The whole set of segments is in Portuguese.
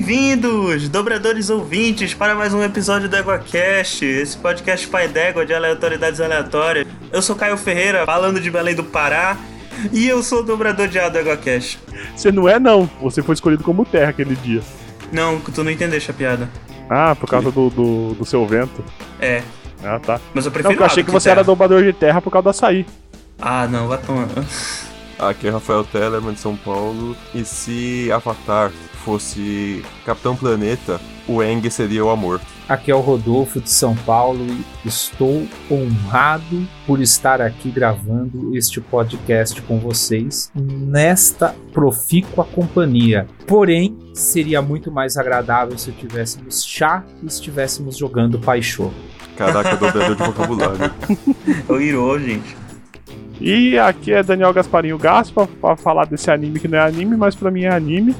Bem-vindos, dobradores ouvintes, para mais um episódio do EguaCast, esse podcast pai d'égua de aleatoriedades aleatórias. Eu sou Caio Ferreira, falando de Belém do Pará, e eu sou o dobrador de A do EguaCast. Você não é, não. Você foi escolhido como terra aquele dia. Não, tu não entendeste a piada. Ah, por causa do, do, do seu vento. É, Ah, tá. mas eu Não, prefiro porque eu achei do que você terra. era dobrador de terra por causa do açaí. Ah, não, vai tomar. Aqui é Rafael Tellerman de São Paulo. E se Avatar fosse Capitão Planeta, o Eng seria o amor. Aqui é o Rodolfo de São Paulo e estou honrado por estar aqui gravando este podcast com vocês nesta profícua companhia. Porém, seria muito mais agradável se tivéssemos chá e estivéssemos jogando Paixô. Caraca, dobrador de vocabulário. É o Hiro, gente. E aqui é Daniel Gasparinho Gaspa pra falar desse anime que não é anime, mas pra mim é anime.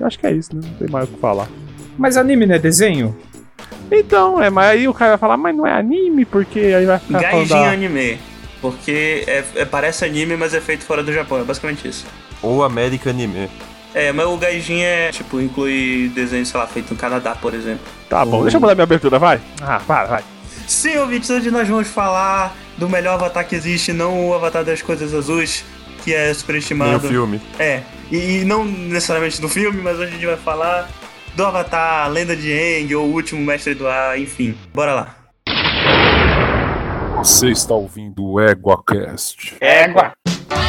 Eu acho que é isso, né? Não tem mais o que falar. Mas anime não é desenho? Então, é, mas aí o cara vai falar, mas não é anime, porque aí vai ficar falando Gaijin da... anime. Porque é, é- parece anime, mas é feito fora do Japão. É basicamente isso. Ou América Anime. É, mas o Gaijin é, tipo, inclui desenho, sei lá, feito no Canadá, por exemplo. Tá bom, deixa eu mudar minha abertura, vai. Ah, para, vai. Sim, ouvintes, hoje nós vamos falar do melhor avatar que existe, não o avatar das coisas azuis, que é superestimado. filme. É, e, e não necessariamente do filme, mas hoje a gente vai falar do avatar Lenda de Aang, ou o último mestre do ar, enfim. Bora lá. Você está ouvindo o EguaCast. Égua! Oh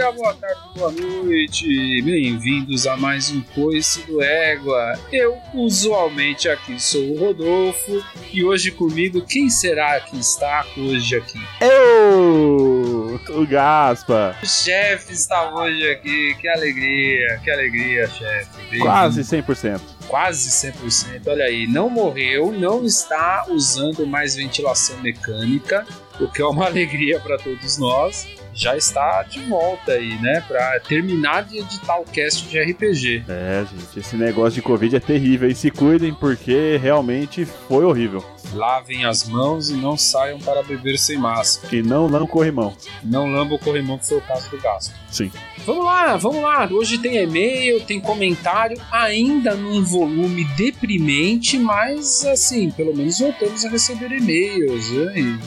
dia, boa tarde, boa noite. Bem-vindos a mais um Coice do Égua. Eu, usualmente, aqui sou o Rodolfo. E hoje comigo, quem será que está hoje aqui? Eu, o Gaspa. O chefe está hoje aqui. Que alegria, que alegria, chefe. Quase 100%. Quase 100%. Olha aí, não morreu, não está usando mais ventilação mecânica, o que é uma alegria para todos nós. Já está de volta aí, né? Para terminar de editar o cast de RPG. É, gente, esse negócio de Covid é terrível. E se cuidem porque realmente foi horrível. Lavem as mãos e não saiam para beber sem máscara. E não não corrimão. Não lamba o corrimão, que foi o caso do gasto. Sim. Vamos lá, vamos lá. Hoje tem e-mail, tem comentário, ainda num volume deprimente, mas assim, pelo menos voltamos a receber e-mails, né?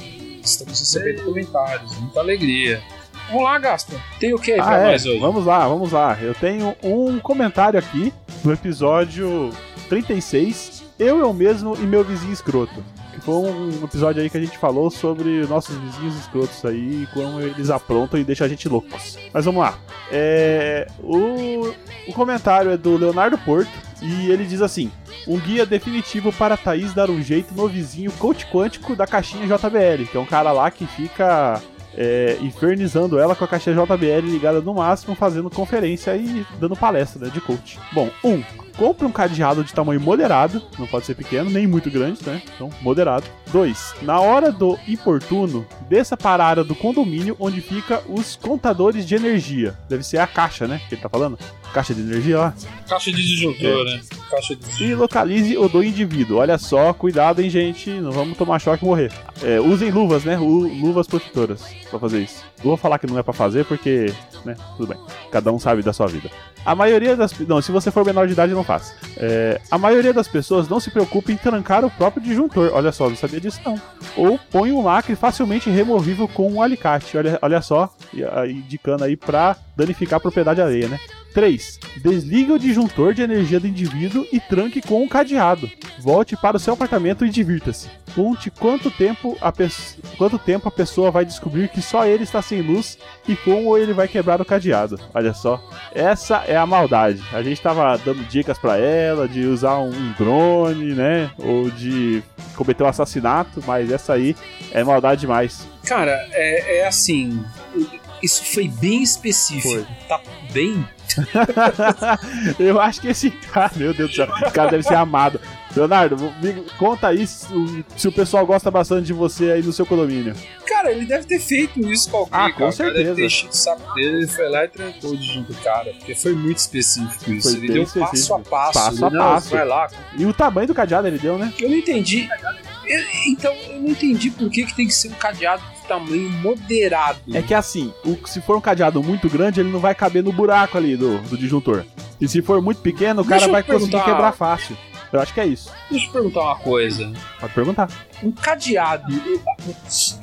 Estamos recebendo comentários, muita alegria. Vamos lá, Gaspa. Tem o que aí Ah, pra é. nós hoje? Vamos lá, vamos lá. Eu tenho um comentário aqui no episódio 36. Eu, eu mesmo e meu vizinho escroto. Foi um episódio aí que a gente falou sobre nossos vizinhos escrotos aí como eles aprontam e deixam a gente loucos. Mas vamos lá. É, o, o comentário é do Leonardo Porto e ele diz assim: Um guia definitivo para a Thaís dar um jeito no vizinho coach quântico da caixinha JBL, que é um cara lá que fica é, infernizando ela com a caixinha JBL ligada no máximo, fazendo conferência e dando palestra né, de coach. Bom, um, compre um cadeado de tamanho moderado, não pode ser pequeno, nem muito grande, né? Então, moderado. Dois, na hora do importuno, desça para a área do condomínio onde fica os contadores de energia. Deve ser a caixa, né? Que ele tá falando? Caixa de energia lá. Caixa de disjuntor, né? Caixa de disjuntor. E localize o do indivíduo. Olha só, cuidado, hein, gente. Não vamos tomar choque e morrer. É, usem luvas, né? Lu- Luvas protetoras pra fazer isso. Não vou falar que não é pra fazer porque, né? Tudo bem. Cada um sabe da sua vida. A maioria das. Não, se você for menor de idade, não faça. É, a maioria das pessoas não se preocupa em trancar o próprio disjuntor. Olha só, não sabia disso não. Ou põe um lacre facilmente removível com um alicate. Olha, olha só, ah, indicando aí pra danificar a propriedade alheia, né? 3. Desligue o disjuntor de energia do indivíduo e tranque com um cadeado. Volte para o seu apartamento e divirta-se. Conte quanto tempo, a pes- quanto tempo a pessoa vai descobrir que só ele está sem luz e como ele vai quebrar o cadeado. Olha só. Essa é a maldade. A gente estava dando dicas para ela de usar um drone, né? Ou de cometer um assassinato, mas essa aí é maldade demais. Cara, é, é assim. Isso foi bem específico. Foi. Tá bem. Eu acho que esse cara, meu Deus do céu, esse cara deve ser amado. Leonardo, me conta aí se, se o pessoal gosta bastante de você aí no seu condomínio. Cara, ele deve ter feito isso com alguém, Ah, com cara. Cara Deve certeza. ter enchido o saco dele, ele foi lá e trancou de junto do cara. Porque foi muito específico isso. Foi ele deu passo a específico. passo. Passo a não, passo. Vai lá. E o tamanho do cadeado ele deu, né? Eu não entendi. Eu- então, eu não entendi por que, que tem que ser um cadeado tamanho moderado. É que assim, o, se for um cadeado muito grande, ele não vai caber no buraco ali do, do disjuntor. E se for muito pequeno, o cara vai conseguir quebrar fácil. Eu acho que é isso. Deixa eu perguntar uma coisa. Pode perguntar. Um cadeado,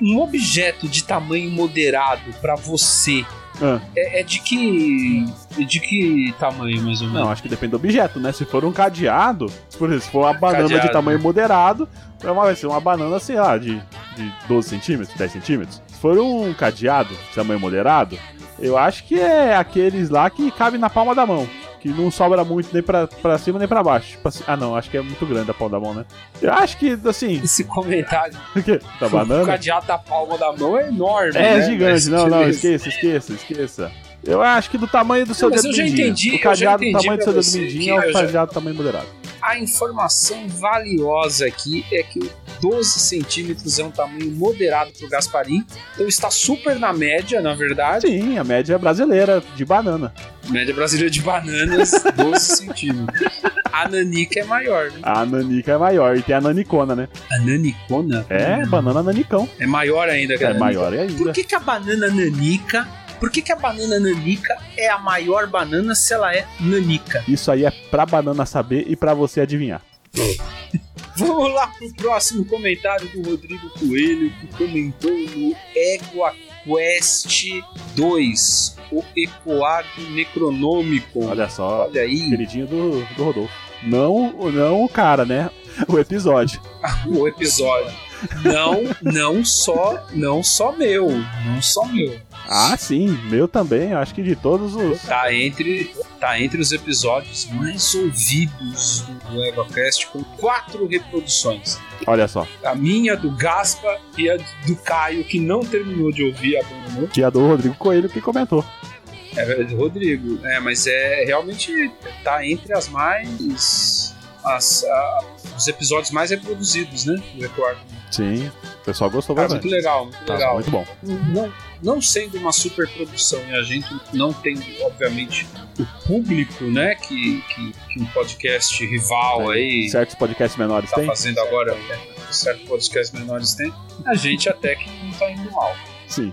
um objeto de tamanho moderado pra você Ah, é, é de que de que tamanho mais ou menos? não, acho que depende do objeto, né? Se for um cadeado, por exemplo, se for uma banana de Cadeado. tamanho moderado, é vai ser uma banana, sei lá, de, de 12 centímetros, 10 centímetros. Se for um cadeado de tamanho moderado, eu acho que é aqueles lá que cabe na palma da mão. Que não sobra muito nem pra, pra cima nem pra baixo. Tipo assim- ah, não, acho que é muito grande a palma da mão, né? Eu acho que, assim, Esse comentário o quê? Da o banana? cadeado da palma da mão é enorme. É né? gigante, não, não, esqueça, esqueça, esqueça. Eu acho que do tamanho do seu Não, dedo eu já mindinho. entendi, o cadeado do tamanho do seu dedo mindinho é o cadeado do tamanho moderado. A informação valiosa aqui é que o 12 centímetros é um tamanho moderado pro Gasparim. Então está super na média, na verdade. Sim, a média brasileira de banana. Média brasileira de bananas, 12 centímetros. A nanica é maior, né? A nanica é maior e tem a nanicona, né? A nanicona É, banana nanicão. é maior ainda que a É nanica. maior ainda. Por que, que a banana nanica... Por que, que a banana nanica é a maior banana se ela é nanica? Isso aí é pra banana saber e pra você adivinhar. Vamos lá pro próximo comentário do Rodrigo Coelho, que comentou no Égua Quest 2, o Ecoado Necronômico. Olha só, Olha aí, queridinho do, do Rodolfo. Não, não o cara, né? O episódio. o episódio. Não, não só, não só meu, não só meu. Ah, sim, meu também. Acho que de todos os. Tá entre, tá entre os episódios mais ouvidos do EgoCast, com quatro reproduções. Olha só. A minha, do Gaspa e a do Caio, que não terminou de ouvir, abandonou. Que é a do Rodrigo Coelho que comentou. É verdade, Rodrigo. É, mas é realmente tá entre as mais. As, a- os episódios mais reproduzidos, né? Do Record. Sim, o pessoal gostou Cara, muito bastante. legal, muito Tá legal. muito bom. Não, não sendo uma super produção e a gente não tendo, obviamente, o público, né? Que, que, que um podcast rival aí Certos podcasts menores tá tem? fazendo agora, né, certo podcast menores tem, a gente até que não tá indo mal. Sim.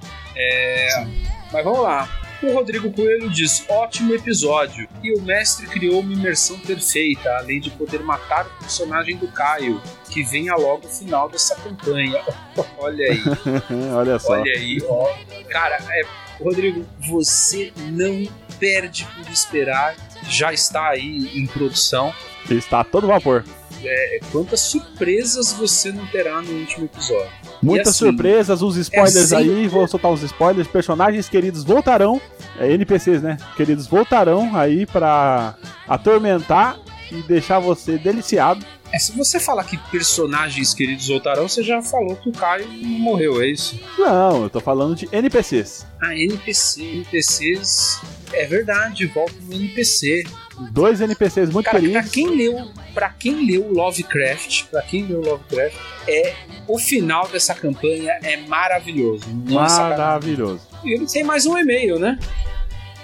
Mas vamos lá. O Rodrigo Coelho diz: ótimo episódio. E o mestre criou uma imersão perfeita, além de poder matar o personagem do Caio, que venha logo o final dessa campanha. Olha aí, Olha só. olha aí, ó. Cara, é, Rodrigo, você não perde por esperar. Já está aí em produção. Está todo vapor. É, quantas surpresas você não terá no último episódio? Muitas assim, surpresas, os spoilers é aí, vou soltar os spoilers. Personagens queridos voltarão, é, NPCs, né? Queridos voltarão aí pra atormentar e deixar você deliciado. É, se você falar que personagens queridos voltarão, você já falou que o Caio morreu, é isso? Não, eu tô falando de NPCs. Ah, NPC. NPCs. É verdade, volta no NPC. Dois NPCs muito Cara, pra queridos. quem leu, para quem leu Lovecraft, para quem leu Lovecraft, é o final dessa campanha é maravilhoso. Maravilhoso. E ele tem mais um e-mail, né?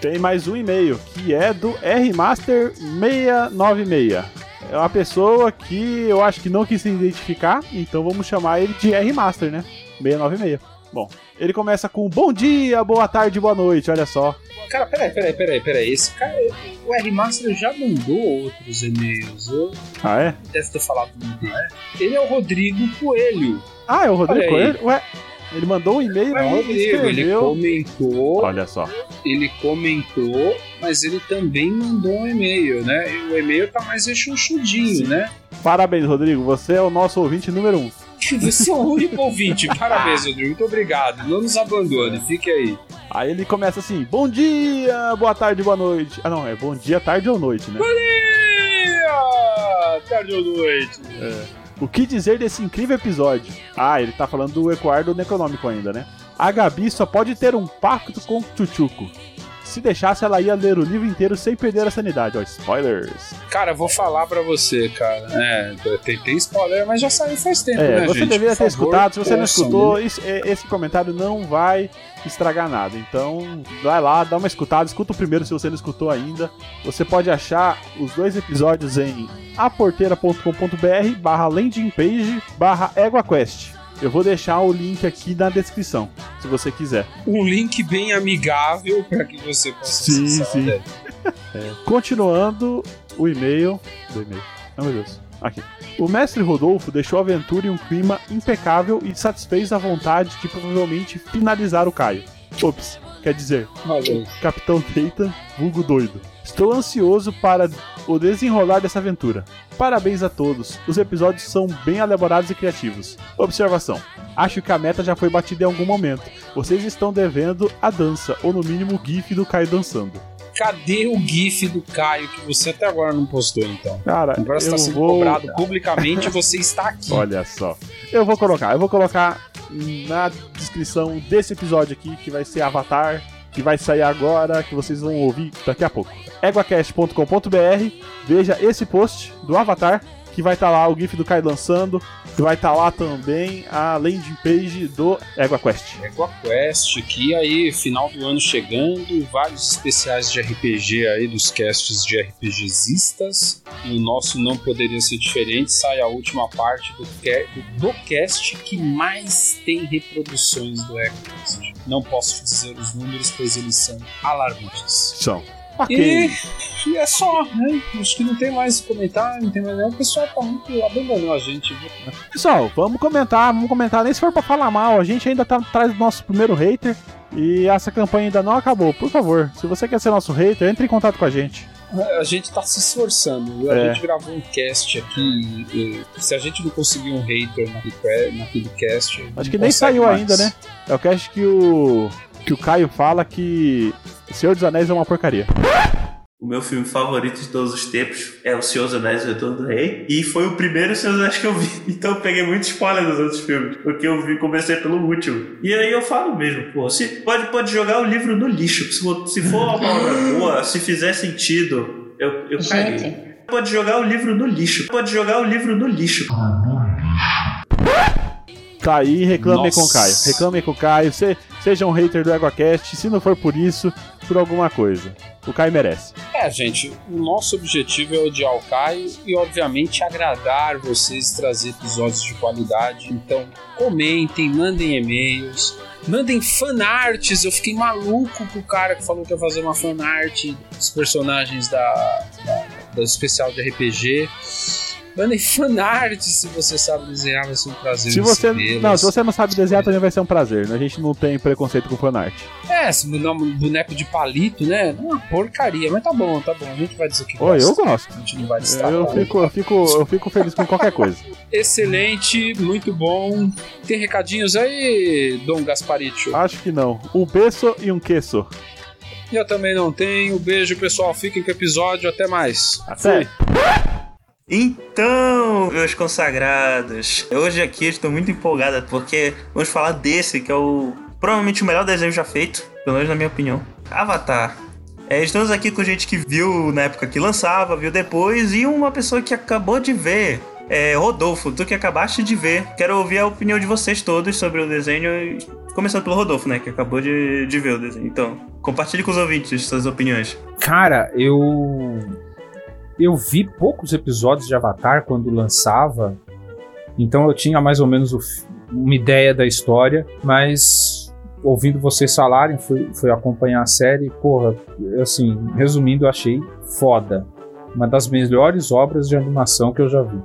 Tem mais um e-mail, que é do Rmaster696. É uma pessoa que eu acho que não quis se identificar, então vamos chamar ele de Rmaster, né? 696. Bom, ele começa com bom dia, boa tarde, boa noite, olha só. Cara, peraí, peraí, peraí, peraí. Esse cara, o R-Master já mandou outros e-mails. Eu Ah, é? deve ter falado o nome dele. Ele é o Rodrigo Coelho. Ah, é o Rodrigo. Coelho? Ué, ele mandou um e-mail o e Rodrigo, ele comentou, Olha só. ele comentou, mas ele também mandou um e-mail, né? E o e-mail tá mais rechonchudinho, né? Parabéns, Rodrigo, você é o nosso ouvinte número um. Você é o único ouvinte. Parabéns, Rodrigo. Muito obrigado. Não nos abandone. Fique aí. Aí ele começa assim, bom dia, boa tarde, boa noite. Ah, não, é bom dia, tarde ou noite, né? Dia! Tarde ou noite. O que dizer desse incrível episódio? Ah, ele tá falando do Ecoar do Necronômico ainda, né? A Gabi só pode ter um pacto com o Chuchuco. Se deixasse, ela ia ler o livro inteiro sem perder a sanidade. Ó, spoilers. Cara, eu vou falar pra você, cara. É, tem, tem spoiler, mas já saiu faz tempo, É, né, você gente? deveria Por ter favor, escutado. Se você não escutou, né? isso- é, esse comentário não vai estragar nada. Então, vai lá, dá uma escutada. Escuta o primeiro se você não escutou ainda. Você pode achar os dois episódios em aporteira.com.br barra landing page barra EguaQuest. Eu vou deixar o link aqui na descrição. se você quiser. Um link bem amigável para que você possa Sim, acessar sim. até. Continuando o e-mail. Do e-mail. Oh, meu Deus. Aqui. O mestre Rodolfo deixou a aventura em um clima impecável e satisfez a vontade de provavelmente finalizar o Caio. Ops, quer dizer, aí. Capitão Teita, vulgo doido. Estou ansioso para o desenrolar dessa aventura. Parabéns a todos, os episódios são bem elaborados e criativos. Observação: acho que a meta já foi batida em algum momento. Vocês estão devendo a dança, ou no mínimo o GIF do Caio dançando. Cadê o GIF do Caio que você até agora não postou, então? Cara, Agora está sendo vou... cobrado publicamente e você está aqui. Olha só. Eu vou colocar, eu vou colocar na descrição desse episódio aqui, que vai ser Avatar, que vai sair agora, que vocês vão ouvir daqui a pouco. eguacast.com.br, veja esse post do Avatar, que vai estar lá o GIF do Caio lançando, que vai estar lá também a landing page do EguaQuest. Égua Quest aqui, aí, final do ano chegando, vários especiais de RPG aí dos casts de RPGistas. E o nosso não poderia ser diferente, sai a última parte do, do, cast que mais tem reproduções do Égua Quest. Não posso dizer os números, pois eles são alarmantes. São. Ok. E, e é só, né? Acho que não tem mais o que comentar, não tem mais nada. O pessoal tá muito abandonando a gente. viu? Pessoal, vamos comentar, vamos comentar. Nem se for pra falar mal, a gente ainda tá atrás do nosso primeiro hater. E essa campanha ainda não acabou. Por favor, se você quer ser nosso hater, entre em contato com a gente. A gente tá se esforçando. A É. gente gravou um cast aqui. e se a gente não conseguir um hater naquele, que- naquele cast. Acho que nem saiu mais. ainda, né? É o cast que o. que o Caio fala que Senhor dos Anéis é uma porcaria. O meu filme favorito de todos os tempos é O Senhor dos Anéis e o Retorno do Rei. E foi o primeiro Senhor dos Anéis que eu vi. Então eu peguei muito spoiler dos outros filmes. Porque eu vi, comecei pelo último. E aí eu falo mesmo, pô, se, pode, pode jogar o livro no lixo. Se for, se for uma obra boa, se fizer sentido, eu, eu caguei. Gente, Pode jogar o livro no lixo. Pode jogar o livro no lixo. Tá aí, reclamem Nossa. com o Caio. Reclamem com o Caio. Se, seja um hater do EgoCast. Se não for por isso, por alguma coisa. O Caio merece. É, gente, o nosso objetivo é odiar o Caio e, obviamente, agradar vocês, trazer episódios de qualidade. Então, comentem, mandem e-mails, mandem fanarts. Eu fiquei maluco com o cara que falou que ia fazer uma fanart dos personagens da, da, do especial de RPG. Mandem fanart se você sabe desenhar, vai ser um prazer. Se você, não, se você não sabe desenhar, também vai ser um prazer. né? A gente não tem preconceito com fanart. É, esse boneco boneco de palito, né? É uma porcaria, mas tá bom, tá bom. A gente vai dizer que Oi, eu gosto. A gente não vai destratar. Eu fico, eu, fico, eu fico feliz com qualquer coisa. Excelente, muito bom. Tem recadinhos aí, Dom Gasparito? Acho que não. Um peso e um queso. Eu também não tenho. Beijo, pessoal. Fiquem com o episódio. Até mais. Até. Então, meus consagrados, hoje aqui estou muito empolgada porque vamos falar desse que é o provavelmente o melhor desenho já feito, pelo menos na minha opinião. Avatar. É, estamos aqui com gente que viu na época que lançava, viu depois, e uma pessoa que acabou de ver. É, Rodolfo, tu que acabaste de ver. Quero ouvir a opinião de vocês todos sobre o desenho. Começando pelo Rodolfo, né? Que acabou de, de ver o desenho. Então, compartilhe com os ouvintes suas opiniões. Cara, eu. Eu vi poucos episódios de Avatar quando lançava, então eu tinha mais ou menos o uma ideia da história, mas ouvindo vocês falarem, fui, fui acompanhar a série, porra, assim, resumindo, eu achei foda. Uma das melhores obras de animação que eu já vi.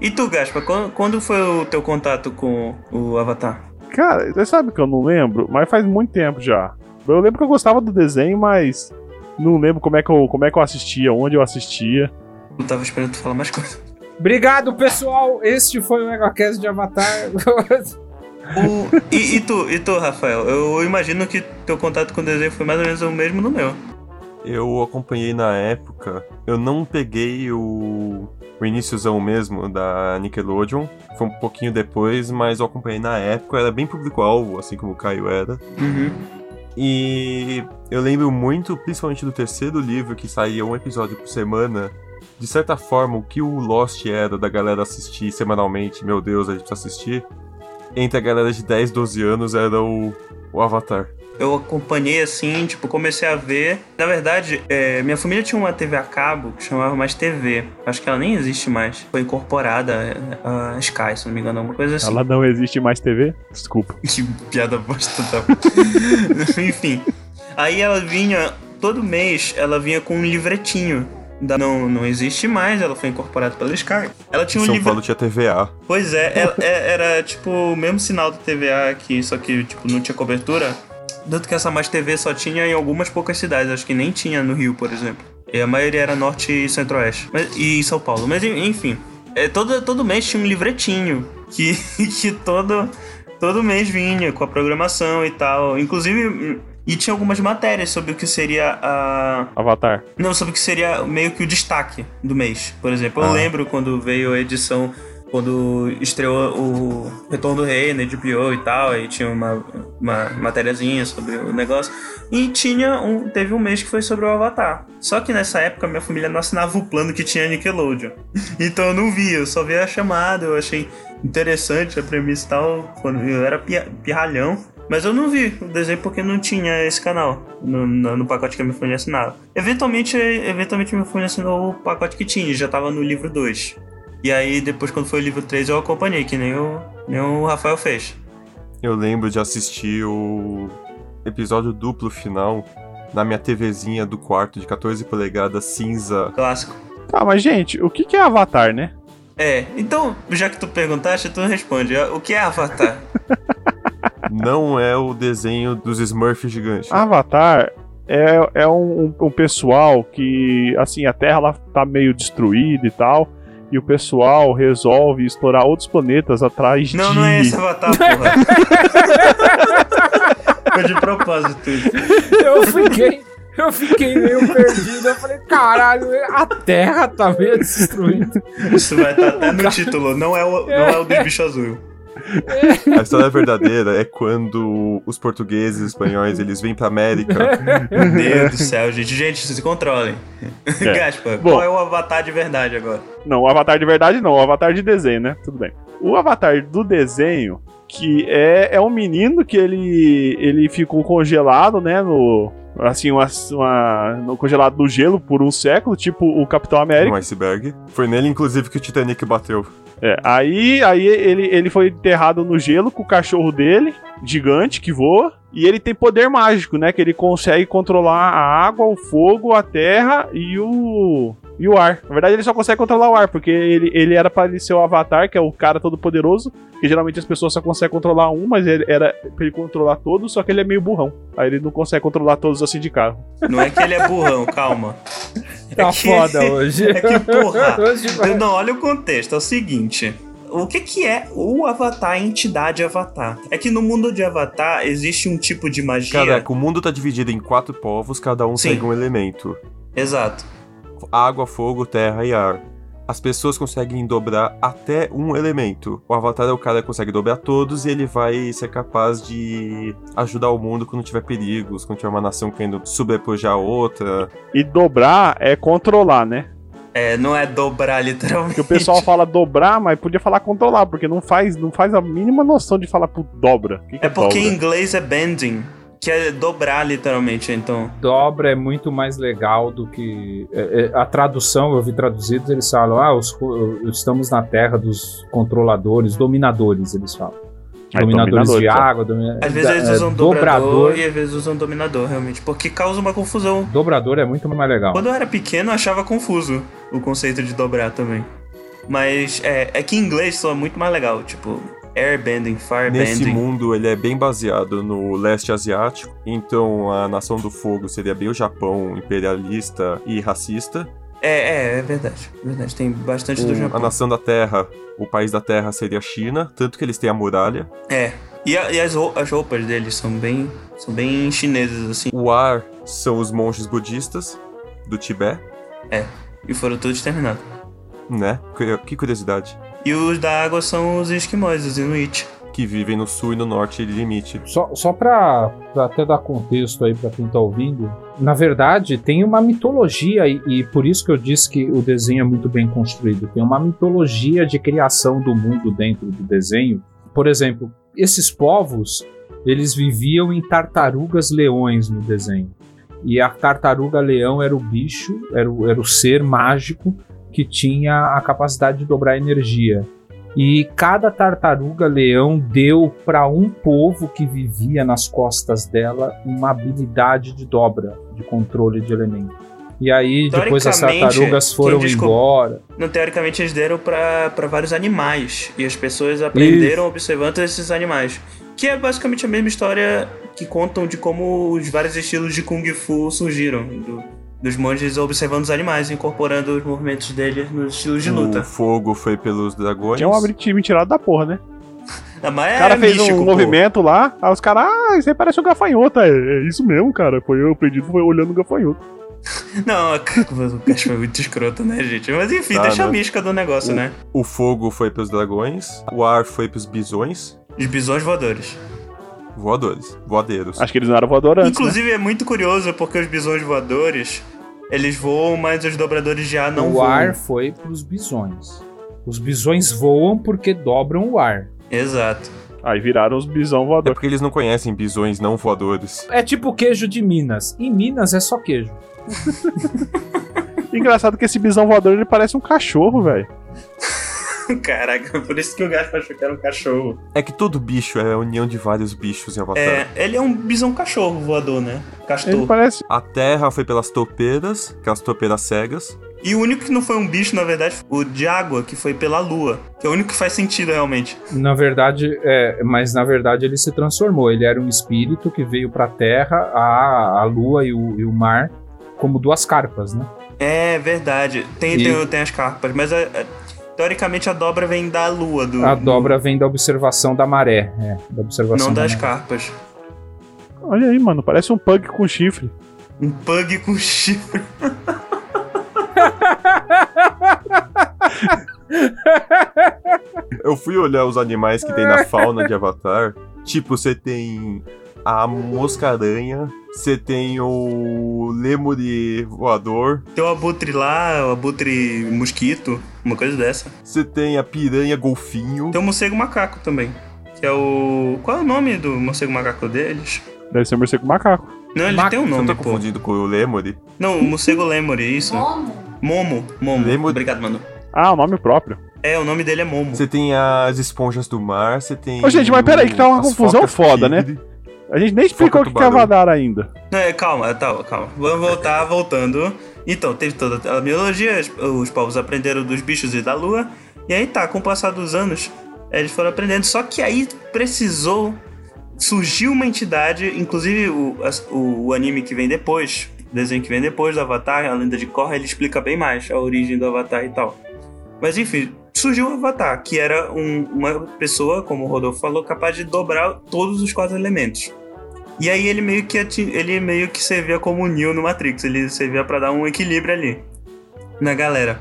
E tu, Gaspa, quando, quando foi o teu contato com o Avatar? Cara, você sabe que eu não lembro, mas faz muito tempo já. Eu lembro que eu gostava do desenho, mas não lembro como é que eu, como é que eu assistia, onde eu assistia. Eu tava esperando tu falar mais coisa. Obrigado, pessoal! Este foi o EgoCast de Avatar. O- e, e tu, e tu, Rafael? Eu imagino que teu contato com o desenho foi mais ou menos o mesmo no meu. Eu acompanhei na época, eu não peguei o, o iníciozão mesmo da Nickelodeon, foi um pouquinho depois, mas eu acompanhei na época, era bem público-alvo, assim como o Caio era. Uhum. E eu lembro muito, principalmente do terceiro livro, que saía um episódio por semana. De certa forma, o que o Lost era da galera assistir semanalmente, meu Deus, a gente precisa assistir. entre a galera de 10, 12 anos era o, o Avatar. Eu acompanhei assim, tipo, comecei a ver. Na verdade, é, minha família tinha uma TV a cabo que chamava mais TV. Acho que ela nem existe mais. Foi incorporada é, a Sky, se não me engano, alguma coisa assim. Ela não existe mais TV? Desculpa. Que piada bosta da... Enfim. Aí ela vinha, todo mês, ela vinha com um livretinho. Da, não, não existe mais, ela foi incorporada pela Sky. Ela tinha um São livro. Paulo tinha TVA. Pois é, ela- é- era tipo o mesmo sinal do TVA aqui, só que tipo, não tinha cobertura. Tanto que essa Mais TV só tinha em algumas poucas cidades, acho que nem tinha no Rio, por exemplo. E a maioria era norte e centro-oeste. E em São Paulo. Mas en- enfim, é, todo, todo mês tinha um livretinho que, que todo, todo mês vinha com a programação e tal. Inclusive, e tinha algumas matérias sobre o que seria a, Avatar. não, sobre o que seria meio que o destaque do mês. Por exemplo, eu Ah. lembro quando veio a edição, quando estreou o Retorno do Rei na HBO e tal, aí tinha uma, uma matériazinha sobre o negócio. E tinha um, teve um mês que foi sobre o Avatar. Só que nessa época minha família não assinava o plano que tinha Nickelodeon. Então eu não via, eu só via a chamada, eu achei interessante a premissa e tal, quando eu era pirralhão. Mas eu não vi o desenho porque não tinha esse canal no, no, no pacote que a minha família assinava. Eventualmente, eventualmente minha família assinou o pacote que tinha, já tava no livro 2. E aí, depois, quando foi o livro 3, eu acompanhei, que nem o, nem o Rafael fez. Eu lembro de assistir o episódio duplo final na minha TVzinha do quarto de 14 polegadas cinza. Clássico. Tá, mas gente, o que que é Avatar, né? É, então, já que tu perguntaste, tu responde. O que é Avatar? Não é o desenho dos Smurfs gigantes. Avatar é, é um, um- um pessoal que, assim, a Terra ela tá meio destruída e tal. E o pessoal resolve explorar outros planetas atrás não, de. não é esse Avatar, porra. Foi de propósito isso. Eu fiquei. Eu fiquei meio perdido. Eu falei, caralho, a Terra tá meio destruída. Isso vai estar até no título. Não é o, não é o do bicho azul. A história verdadeira é quando os portugueses e espanhóis eles vêm pra América. Meu Deus do céu, gente. Gente, se controlem. Gaspa, Bom. qual é o Avatar de verdade agora? Não, o Avatar de verdade não, o Avatar de desenho, né? Tudo bem. O Avatar do desenho, que é, é um menino que ele, ele ficou congelado, né? No. Assim, uma, uma- no congelado no gelo por um século, tipo o Capitão América. Um iceberg. Foi nele, inclusive, que o Titanic bateu. É, aí aí ele, ele foi enterrado no gelo com o cachorro dele, gigante, que voa. E ele tem poder mágico, né? Que ele consegue controlar a água, o fogo, a terra e o. E o ar. Na verdade, ele só consegue controlar o ar, porque ele, ele era pra ele ser o Avatar, que é o cara todo poderoso. Que geralmente as pessoas só conseguem controlar um, mas ele era pra ele controlar todos, só que ele é meio burrão. Aí ele não consegue controlar todos assim de carro. Não é que ele é burrão, calma. Tá É que- foda hoje. É que, porra. Hoje vai- Não, olha o contexto, é o seguinte. O que, que é o Avatar, a entidade Avatar? É que no mundo de Avatar existe um tipo de magia. Caraca, o mundo tá dividido em quatro povos, cada um Sim. segue um elemento: Exato. Água, fogo, terra e ar. As pessoas conseguem dobrar até um elemento. O Avatar é o cara que consegue dobrar todos e ele vai ser capaz de ajudar o mundo quando tiver perigos, quando tiver uma nação querendo sobrepujar a outra. E dobrar é controlar, né? É, não é dobrar literalmente. Porque o pessoal fala dobrar, mas podia falar controlar, porque não faz, não faz a mínima noção de falar por dobra. Que que É porque em dobra? inglês é bending, que é dobrar literalmente, então. dobra é muito mais legal do que. é, é, a tradução, eu vi traduzidos, eles falam: ah, os estamos na terra dos controladores, dominadores, eles falam. Ah, dominadores de dominadores, ó. água, domina- Às vezes eles é, usam dobrador, dobrador. e às vezes usam dominador, realmente. Porque causa uma confusão. Dobrador é muito mais legal. Quando eu era pequeno, eu achava confuso o conceito de dobrar também. Mas é, é que em inglês soa muito mais legal, tipo, airbending, Nesse firebending. mundo, ele é bem baseado no leste asiático. Então, a nação do fogo seria bem o Japão imperialista e racista. É, é, é verdade. é verdade. Tem bastante do O- a Japão. nação da terra, o país da terra seria a China, tanto que eles têm a muralha. É. E, a- e as, as roupas deles são bem. São bem chinesas, assim. O ar são os monges budistas do Tibete, E foram todos terminados. né? Que curiosidade. E os da água são os esquimós, os Inuit. Que vivem no sul e no norte de limite. Só, só pra, pra até dar contexto aí pra quem tá ouvindo, na verdade tem uma mitologia, e, e por isso que eu disse que o desenho é muito bem construído. Tem uma mitologia de criação do mundo dentro do desenho. Por exemplo, Esses povos, eles viviam em tartarugas leões no desenho. E a tartaruga leão era o bicho, era o, era o ser mágico que tinha a capacidade de dobrar energia. E cada tartaruga leão deu para um povo que vivia nas costas dela uma habilidade de dobra, de controle de elemento. E aí depois as tartarugas foram embora. Não, teoricamente eles deram pra vários animais. E as pessoas aprenderam observando esses animais. Que é basicamente a mesma história que contam de como os vários estilos de Kung Fu surgiram. do- dos monges observando os animais, incorporando os movimentos deles nos estilos de O luta. fogo foi pelos dragões. É um time tirado da porra, né? Ah, mas O cara é fez místico, um pô. movimento lá, aí os caras, ah, isso aí parece um gafanhoto. É, é isso mesmo, cara. Foi eu aprendi foi olhando o gafanhoto. Não, o Cash foi muito escroto, né, gente? Mas enfim, Tá, deixa a né? mística do negócio, né? O fogo foi pros dragões. O ar foi pros bisões. Os bisões voadores. Voadores. Voadeiros. Acho que eles não eram voadores antes, né? Inclusive é muito curioso porque os bisões voadores, eles voam, mas os dobradores de ar não o voam. ar foi pros bisões. Os bisões voam porque dobram o ar. Exato. Aí viraram os bisão É voadores. porque eles não conhecem bisões não voadores. É tipo queijo de Minas. Em Minas é só queijo. Engraçado que esse bisão voador ele parece um cachorro, velho. Caraca, por isso que o Gaspar achou que era um cachorro. É que todo bicho é a união de vários bichos em Avatar. É, ele é um bisão cachorro voador, né? Ele Castor. parece. A terra foi pelas topeiras, aquelas topeiras cegas. E o único que não foi um bicho, na verdade, foi o de água, que foi pela lua. Que é o único que faz sentido realmente. Na verdade, é, mas na verdade ele se transformou. Ele era um espírito que veio pra terra, a, a lua e o, e o mar, como duas carpas, né? É verdade. Tem, E- tem, tem as carpas, mas é, é, teoricamente a dobra vem da lua. Do, A dobra vem da observação da maré, é, da observação Não da das maré. carpas. Olha aí, mano, parece um pug com chifre. Um pug com chifre. Eu fui olhar os animais que tem na fauna de Avatar. Tipo, você tem a mosca-aranha, você tem o lemure voador, Tem o abutre lá, o abutre mosquito, uma coisa dessa. você tem a piranha golfinho. Tem o morcego macaco também. Que é o. Qual é o nome do morcego macaco deles? Deve ser um morcego macaco. Não, ele Mac- tem um nome, tô pô. confundindo com o lemure. Não, o morcego lemure, isso. Como? Momo, Momo. Lemure- Obrigado, mano. Ah, o nome próprio. É, o nome dele é Momo. Você tem as esponjas do mar, você tem. Ô, gente, mas peraí, que tá uma confusão foda, né? A gente nem explicou o que que é. Avadar ainda. Não, é, calma, tá, calma. Vamos voltar, voltando. Então, teve toda a biologia, os- os povos aprenderam dos bichos e da lua. E aí tá, com o passar dos anos, eles foram aprendendo. Só que aí precisou. Surgiu uma entidade, inclusive o, o, o anime que vem depois, o desenho que vem depois do Avatar, a lenda de Korra, ele explica bem mais a origem do Avatar e tal. Mas enfim, surgiu o Avatar, que era um- uma pessoa, como o Rodolfo falou, capaz de dobrar todos os quatro elementos. E aí ele meio que ele meio que servia como o Neo no Matrix, ele servia pra dar um equilíbrio ali na galera.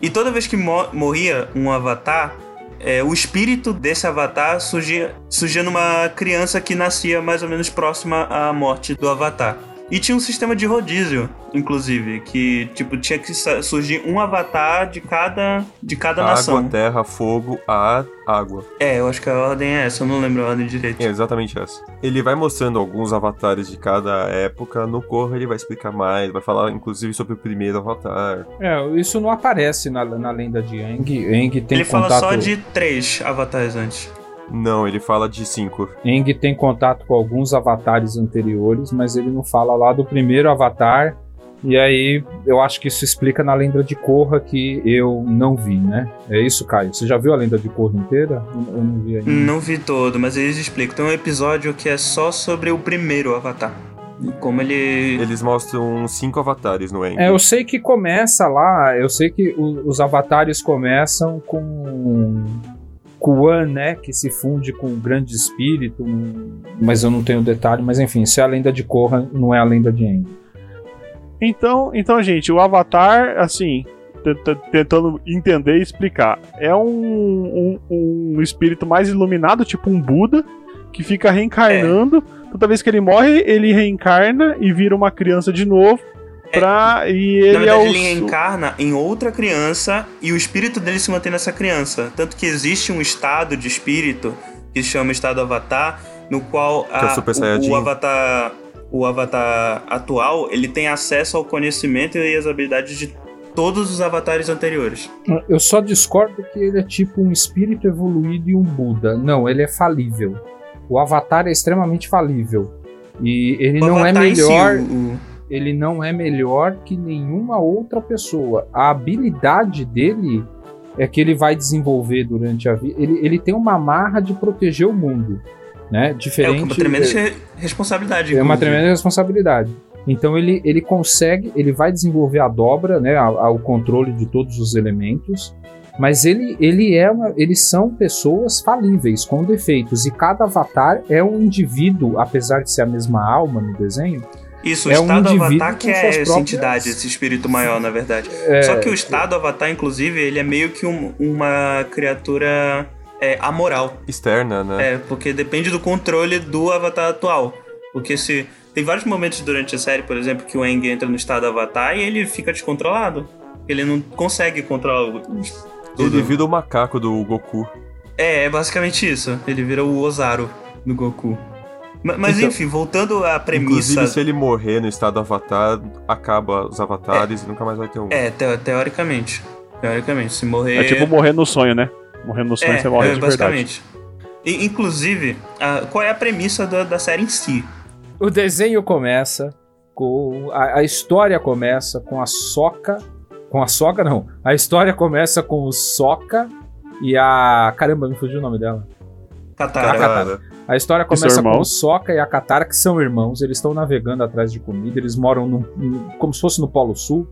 E toda vez que mo- morria um avatar, é, o espírito desse avatar surgia, surgia numa criança que nascia mais ou menos próxima à morte do avatar. E tinha um sistema de rodízio, inclusive, que tipo tinha que surgir um avatar de cada de cada Água, nação. terra, fogo, ar, água. É, eu acho que a ordem é essa, eu não lembro a ordem direito. É exatamente essa. Ele vai mostrando alguns avatares de cada época. No Corra ele vai explicar mais, vai falar inclusive sobre o primeiro avatar. É, isso não aparece na, na lenda de Aang. Aang tem Ele fala contato. só de três avatares antes. Não, ele fala de cinco. Aang tem contato com alguns avatares anteriores, mas ele não fala lá do primeiro avatar. E aí, eu acho que isso explica na lenda de Korra que eu não vi, né? É isso, Caio? Você já viu a lenda de Korra inteira? Eu não vi ainda. Não vi todo, mas eles explicam. Tem um episódio que é só sobre o primeiro avatar. E Como ele. Eles mostram cinco avatares no Aang. É, eu sei que começa lá, eu sei que o- os avatares começam com Kuan, né, que se funde com o grande espírito, mas eu não tenho detalhe, mas enfim, se é a lenda de Korra, não é a lenda de Aang. Então, então, gente, o Avatar, assim, tentando entender e explicar, é um, um, um espírito mais iluminado, tipo um Buda, que fica reencarnando. Toda vez que ele morre, ele reencarna e vira uma criança de novo. Pra, e ele Na verdade, é o. ele reencarna em outra criança e o espírito dele se mantém nessa criança. Tanto que existe um estado de espírito que se chama Estado Avatar, no qual é o a- Super o, o Avatar o Avatar atual ele tem acesso ao conhecimento e às habilidades de todos os avatares anteriores. Eu só discordo que ele é tipo um espírito evoluído e um Buda. Não, ele é falível. O Avatar é extremamente falível. E ele O não é si, melhor. o- o- ele não é melhor que nenhuma outra pessoa. A habilidade dele é que ele vai desenvolver durante a vida. Ele, ele tem uma marra de proteger o mundo, né? é Diferente. uma tremenda re- responsabilidade. É uma inclusive. tremenda responsabilidade. Então ele, ele consegue, ele vai desenvolver a dobra, né, a- a- o controle de todos os elementos, mas ele, ele é uma, eles são pessoas falíveis, com defeitos, e cada avatar é um indivíduo, apesar de ser a mesma alma no desenho. Isso, o É um Estado indivíduo Avatar que com é suas essa próprias- entidade, esse espírito maior, na verdade. É, Só que o Estado Avatar, inclusive, ele é meio que um- uma criatura é, amoral. Externa, né? É, porque depende do controle do Avatar atual. Porque se. Tem vários momentos durante a série, por exemplo, que o Aang entra no estado Avatar e ele fica descontrolado. Ele não consegue controlar tudo. Ele vira o macaco do Goku. É, é basicamente isso. Ele vira o Ozaru do Goku. Ma- Mas Então- enfim, voltando à premissa. Inclusive, se ele morrer no estado Avatar, acaba os avatares e nunca mais vai ter um. É, teo- teoricamente. Teoricamente, se morrer. É tipo morrer no sonho, né? Morrendo no sonho É, você morre é, de verdade. basicamente. E, inclusive, a- qual é a premissa da, da série em si? O desenho começa com. A, a história começa com a Soca. Com a Soca, não. A história começa com o Soca e a. Caramba, me fugiu o nome dela. Katara. Cara, A história começa com o. Soca e a Katara, que são irmãos. Eles estão navegando atrás de comida. Eles moram num- num- como se fosse no Polo Sul.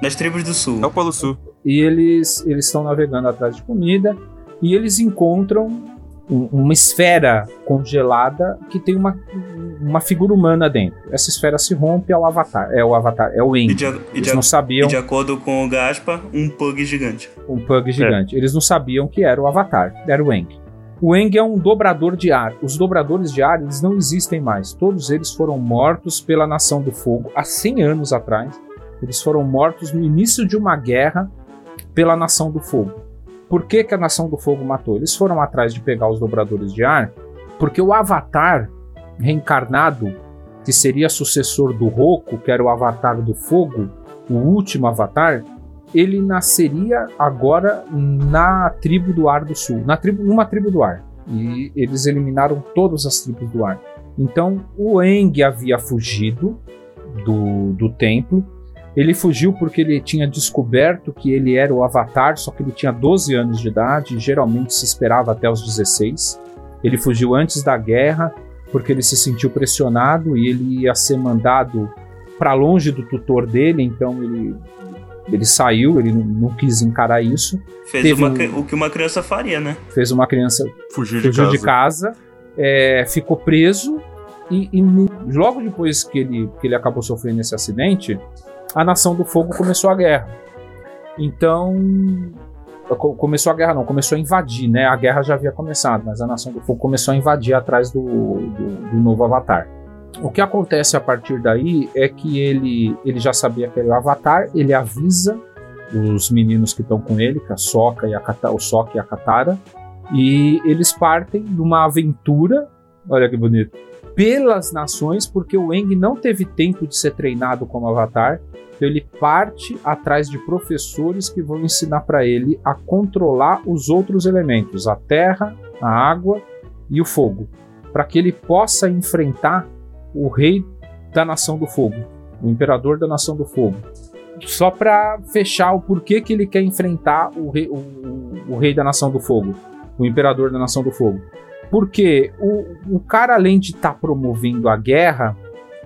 Das tribos do sul. é o Polo Sul. E eles eles estão navegando atrás de comida. E eles encontram um- uma esfera congelada que tem uma, uma figura humana dentro. Essa esfera se rompe é o Avatar. É o Avatar, é o E Aang. de, e Eles de- não e sabiam de acordo com o Gaspa, um pug gigante. um pug gigante. Eles não sabiam que era o Avatar, era o Aang. O Aang é um dobrador de ar. Os dobradores de ar, eles não existem mais. Todos eles foram mortos pela Nação do Fogo há 100 anos atrás. Eles foram mortos no início de uma guerra pela Nação do Fogo. Por que, que a Nação do Fogo matou? Eles foram atrás de pegar os dobradores de ar, porque o Avatar reencarnado, que seria sucessor do Roku, que era o Avatar do Fogo, o último Avatar, ele nasceria agora na tribo do Ar do Sul, na tribo, numa tribo do Ar. E eles eliminaram todas as tribos do Ar. Então o Aang havia fugido do, do templo. Ele fugiu porque ele tinha descoberto que ele era o Avatar, só que ele tinha 12 anos de idade, e geralmente se esperava até os 16. Ele fugiu antes da guerra porque ele se sentiu pressionado e ele ia ser mandado para longe do tutor dele, então ele ele saiu, ele não, não quis encarar isso, Fez uma um- o que uma criança faria, né? fez uma criança Fugir de fugiu casa. de casa, é, ficou preso e, e logo depois que ele, que ele acabou sofrendo esse acidente, a Nação do Fogo começou a guerra. Então co- começou a guerra não, começou a invadir, né? A guerra já havia começado, mas a Nação do Fogo começou a invadir atrás do, do, do novo Avatar. O que acontece a partir daí é que ele, ele já sabia que era o Avatar, ele avisa os meninos que estão com ele, que a Sokka e a o Sokka e a Katara, e eles partem numa aventura, olha que bonito, pelas nações, porque o Aang não teve tempo de ser treinado como Avatar, então ele parte atrás de professores que vão ensinar para ele a controlar os outros elementos, a terra, a água e o fogo, para que ele possa enfrentar o rei da Nação do Fogo, o imperador da Nação do Fogo. Só para fechar o porquê que ele quer enfrentar o rei, o, o- rei da Nação do Fogo, o imperador da Nação do Fogo. Porque o, o cara, além de estar promovendo a guerra,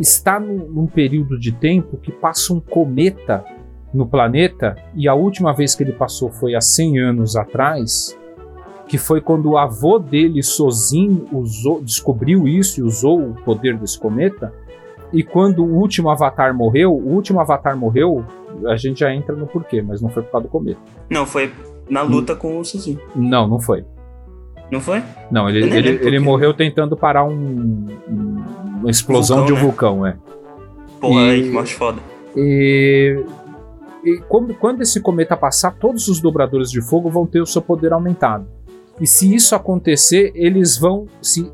está num, num período de tempo que passa um cometa no planeta, e a última vez que ele passou foi há 100 anos atrás, que foi quando o avô dele, Sozin, usou, descobriu isso e usou o poder desse cometa. E quando o último Avatar morreu, o último Avatar morreu, a gente já entra no porquê, mas não foi por causa do cometa. Não, foi na luta com o Suzuki. Não, não foi. Não foi? Não, ele, ele, ele quê. morreu tentando parar um, um- uma explosão Vulcão, de um né? vulcão, é. Porra, E- aí, que morte foda. E, e como- quando esse cometa passar, todos os dobradores de fogo vão ter o seu poder aumentado. E se isso acontecer, eles vão se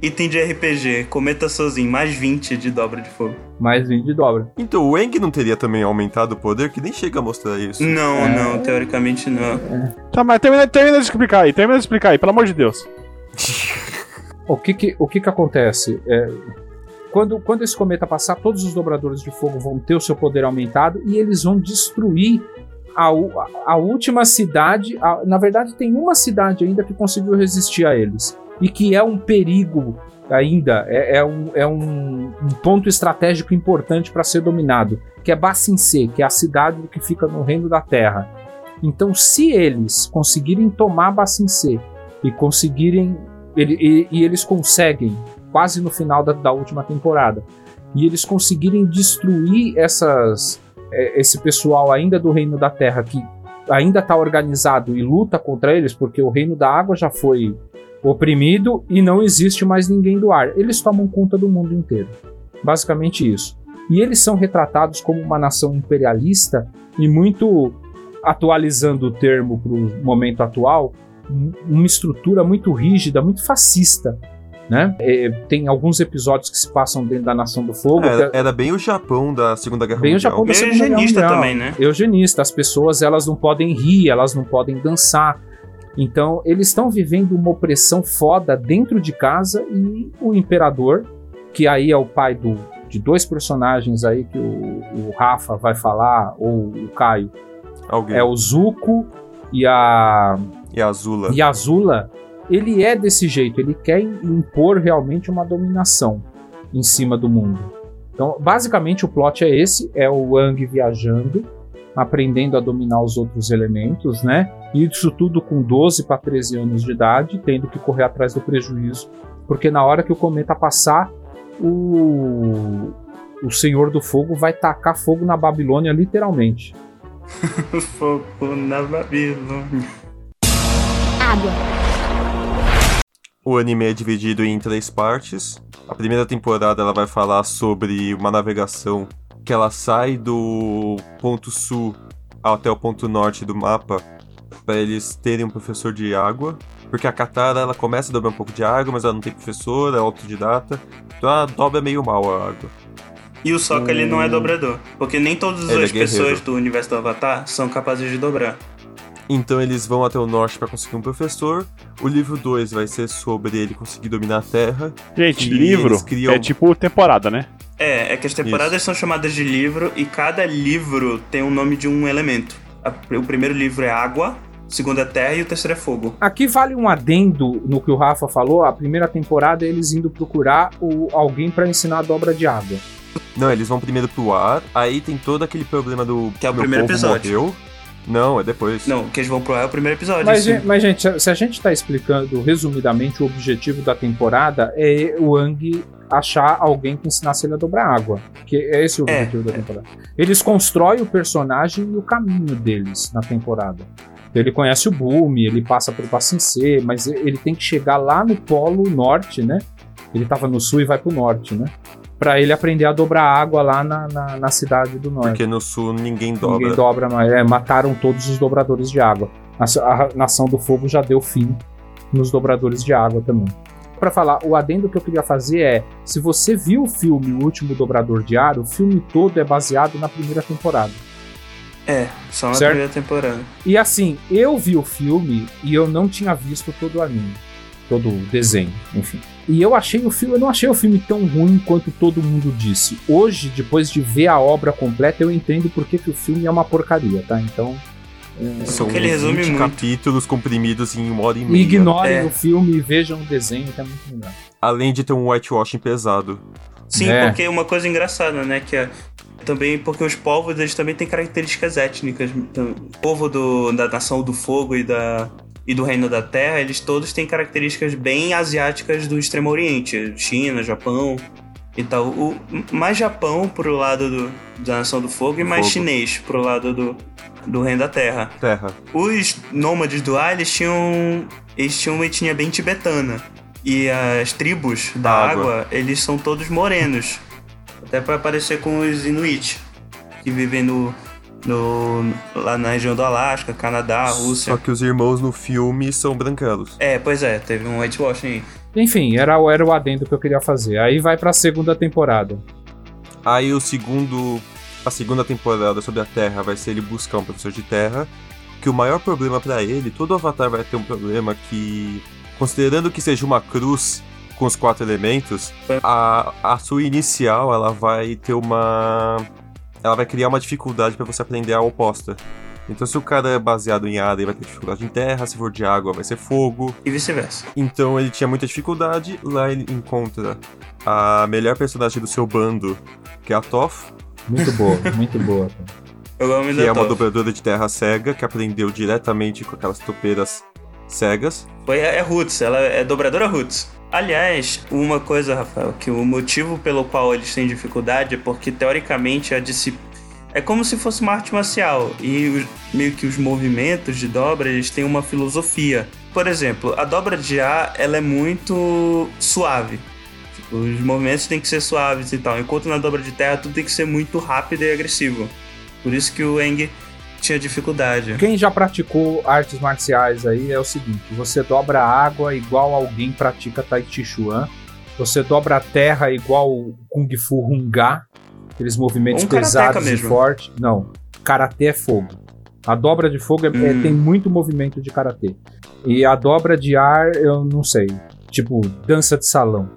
Item de RPG, cometa sozinho, mais 20 de dobra de fogo. mais 20 de dobra. Então o Eng não teria também aumentado o poder, que nem chega a mostrar isso. Não, É. não, teoricamente não. Tá, mas termina, termina de explicar aí, termina de explicar aí, pelo amor de Deus. O que que, o que, que acontece? É, quando, quando esse cometa passar, todos os dobradores de fogo vão ter o seu poder aumentado e eles vão destruir a, a última cidade. a- na verdade, tem uma cidade ainda que conseguiu resistir a eles e que é um perigo ainda, é, é um, é um, um ponto estratégico importante para ser dominado, que é Bacincê, que é a cidade que fica no Reino da Terra. Então, se eles conseguirem tomar Bacincê e conseguirem ele- e, e eles conseguem, quase no final da, da última temporada, e eles conseguirem destruir essas, é, esse pessoal ainda do Reino da Terra que ainda está organizado e luta contra eles, porque o Reino da Água já foi oprimido e não existe mais ninguém do ar. Eles tomam conta do mundo inteiro. Basicamente isso. E eles são retratados como uma nação imperialista e muito atualizando o termo para o momento atual, um- uma estrutura muito rígida, muito fascista. Né? É, tem alguns episódios que se passam dentro da Nação do Fogo. Era, que- era bem o Japão da Segunda Guerra Bem o Mundial. Japão da Segunda Guerra eugenista Mundial. também, né? Eugenista. As pessoas elas não podem rir, elas não podem dançar. Então eles estão vivendo uma opressão foda dentro de casa e o imperador, que aí é o pai do, de dois personagens aí que o, o Rafa vai falar ou o Caio, Alguém. é o Zuko e a E a Azula. e Azula, ele é desse jeito, ele quer impor realmente uma dominação em cima do mundo. Então, basicamente o plot é esse, é o Wang viajando, aprendendo a dominar os outros elementos, né? E isso tudo com 12 para 13 anos de idade, tendo que correr atrás do prejuízo, porque na hora que o cometa passar, o o Senhor do Fogo vai tacar fogo na Babilônia literalmente. Fogo na Babilônia. Água. O anime é dividido em três partes. A primeira temporada ela vai falar sobre uma navegação que ela sai do ponto sul até o ponto norte do mapa para eles terem um professor de água. Porque a Katara ela começa a dobrar um pouco de água, mas ela não tem professor, é autodidata. Então ela dobra meio mal a água. E o Sokka ele não é dobrador, porque nem todas Ele é as pessoas do universo do Avatar são capazes de dobrar. Então eles vão até o norte para conseguir um professor. O livro 2 vai ser sobre ele conseguir dominar a Terra. Gente, E livro criam- é tipo temporada, né? É, é que as temporadas são chamadas de livro e cada livro tem o nome de um elemento. O primeiro livro é água, o segundo é terra e o terceiro é fogo. Aqui vale um adendo no que o Rafa falou. A primeira temporada é eles indo procurar o, alguém para ensinar a dobra de água. Não, eles vão primeiro pro ar, aí tem todo aquele problema do Que é o meu primeiro povo episódio. morreu. Não, é depois. Não, o que eles vão pro ar é o primeiro episódio. Mas, sim. mas, gente, se- a gente tá explicando resumidamente o objetivo da temporada, é o Ang achar alguém que ensinasse ele a dobrar água. Que é esse o É, objetivo da temporada. Eles constroem o personagem e o caminho deles na temporada. Então, ele conhece o Boom, ele passa por Pacincê, mas ele tem que chegar lá no polo norte, né? Ele tava no sul e vai pro norte, né? Pra ele aprender a dobrar água lá na, na, na cidade do norte. Porque no sul ninguém dobra. Ninguém dobra mais. É, mataram todos os dobradores de água. A, a Nação do Fogo já deu fim nos dobradores de água também. Pra falar, o adendo que eu queria fazer é: se você viu o filme O Último Dobrador de Ar, o filme todo é baseado na primeira temporada. É, só na Certo. primeira temporada. E assim, eu vi o filme e eu não tinha visto todo o anime, todo o desenho, enfim. E eu achei o filme, eu não achei o filme tão ruim quanto todo mundo disse. Hoje, depois de ver a obra completa, eu entendo por que, que o filme é uma porcaria, tá? Então, São Porque ele resume 20 muito. capítulos comprimidos em uma hora e meia. ignorem É. o filme e vejam o desenho, que é muito melhor. Além de ter um whitewashing pesado. Sim, É. porque uma coisa engraçada, né, que é também porque os povos eles também têm características étnicas. Então, o povo do, da nação do fogo e da e do reino da terra, eles todos têm características bem asiáticas do extremo oriente, China, Japão e tal. O, mais Japão pro lado do, da nação do fogo e mais Fogo. chinês pro lado do, do reino da terra. Terra. Os nômades do ar, eles tinham, eles tinham uma etnia bem tibetana. E as tribos da Água. água, eles são todos morenos. Até para parecer com os Inuit, que vivem no, no, lá na região do Alasca, Canadá, Rússia. Só que os irmãos no filme são branquelos. É, pois é, teve um whitewashing aí. Enfim, era, o- era o adendo que eu queria fazer. Aí vai pra segunda temporada. Aí o segundo. A segunda temporada sobre a Terra vai ser ele buscar um professor de Terra. Que o maior problema pra ele, todo Avatar vai ter um problema que. Considerando que seja uma cruz com os quatro elementos, a, a sua inicial ela vai ter uma. Ela vai criar uma dificuldade pra você aprender a oposta. Então se o cara é baseado em ar, ele vai ter dificuldade em terra, se for de água vai ser fogo. E vice-versa. Então ele tinha muita dificuldade. Lá ele encontra a melhor personagem do seu bando, que é a Toph, Muito boa, muito boa. Eu amo que é uma dobradora de terra cega, que aprendeu diretamente com aquelas topeiras cegas. Foi é Roots, ela é dobradora Roots. Aliás, uma coisa, Rafael, que o motivo pelo qual eles têm dificuldade é porque teoricamente a disciplina é como se fosse uma arte marcial e os- meio que os movimentos de dobra eles têm uma filosofia. Por exemplo, a dobra de ar ela é muito suave. Tipo, os movimentos têm que ser suaves e tal, enquanto na dobra de terra tudo tem que ser muito rápido e agressivo. Por isso que o Eng tinha dificuldade. Quem já praticou artes marciais aí é o seguinte: você dobra a água igual alguém pratica Tai Chi Chuan, você dobra a terra igual Kung Fu Hunga, aqueles movimentos Um pesados e fortes. Não, karatê é fogo. A dobra de fogo é- é- Hum. tem muito movimento de karatê. E a dobra de ar, eu não sei. Tipo, dança de salão.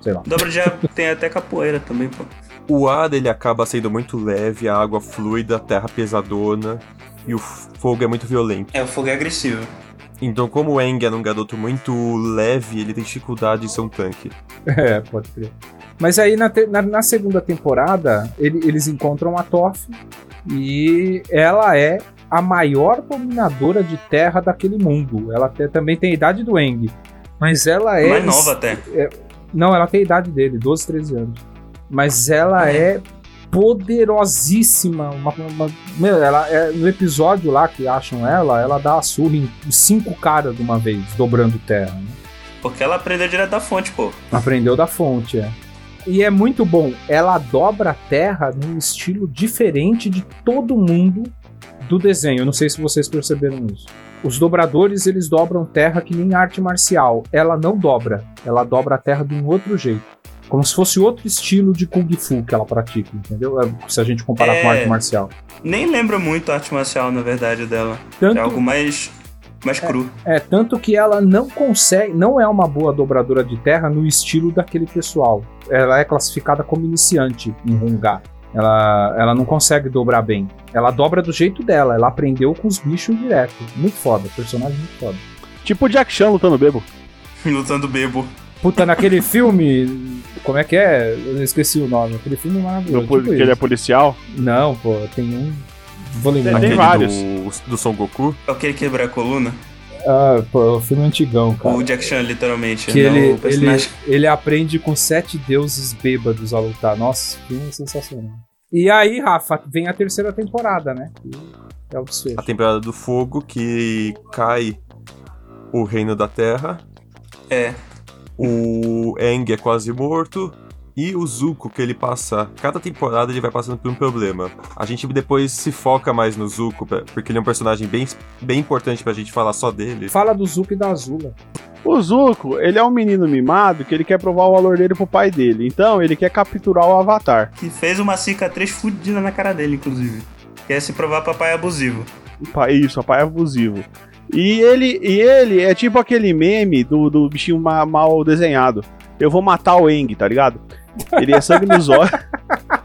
Sei lá. Dobra de ar tem até capoeira também, pô. O ar ele acaba sendo muito leve, a água fluida, a terra pesadona e o fogo é muito violento. É, o fogo é agressivo. Então, como o Eng era um garoto muito leve, ele tem dificuldade em ser um tanque. É, pode crer. Mas aí na, te- na- na segunda temporada, ele- eles encontram a Toph e ela é a maior dominadora de terra daquele mundo. Ela te- também tem a idade do Eng. Mas ela é. Mais nova até. Não, ela tem a idade dele, 12, 13 anos. Mas ela é poderosíssima. Uma, uma- meu, ela é, no episódio lá que acham ela, ela dá a surra em cinco caras de uma vez, dobrando terra. né? Porque ela aprendeu direto da fonte, pô. Aprendeu da fonte, é. E é muito bom. Ela dobra a terra num estilo diferente de todo mundo do desenho. Eu não sei se vocês perceberam isso. Os dobradores, eles dobram terra que nem arte marcial. Ela não dobra. Ela dobra a terra de um outro jeito. Como se fosse outro estilo de Kung Fu que ela pratica, entendeu? É, Se a gente comparar É. com arte marcial. Nem lembra muito a arte marcial, na verdade, dela. Tanto, É algo mais, mais cru. É, tanto que ela não consegue, não é uma boa dobradora de terra no estilo daquele pessoal. Ela é classificada como iniciante em Rungar. Ela, ela não consegue dobrar bem. Ela dobra do jeito dela, ela aprendeu com os bichos direto. Muito foda, personagem muito foda. Tipo o Jack Chan lutando bebo. Lutando bebo. Puta, naquele filme. Como é que é? Eu esqueci o nome. Aquele filme é maravilhoso. tipo que ele é isso. policial. Não, pô, tem um. Vou lembrar. Tem Aquele vários. Do, do Son Goku. Aquele quebrar a coluna. Ah, pô, o filme antigão, cara. O Jack Chan, literalmente. que não ele, o ele, ele aprende com sete deuses bêbados a lutar. Nossa, que filme sensacional. E aí, Rafa, vem a terceira temporada, né? É o desfecho. A temporada do fogo, que cai o reino da terra. É. O Eng é quase morto. E o Zuko, que ele passa. Cada temporada ele vai passando por um problema. A gente depois se foca mais no Zuko, porque ele é um personagem bem, bem importante pra gente falar só dele. Fala do Zuko e da Azula. O Zuko, ele é um menino mimado que ele quer provar o valor dele pro pai dele. Então, ele quer capturar o Avatar. Que fez uma cicatriz fudida na cara dele, inclusive. Quer se provar papai abusivo. O pai- Isso, o pai é abusivo. E ele, e ele é tipo aquele meme do, do bichinho ma- mal desenhado. Eu vou matar o Eng, tá ligado? Ele é sangue nos olhos.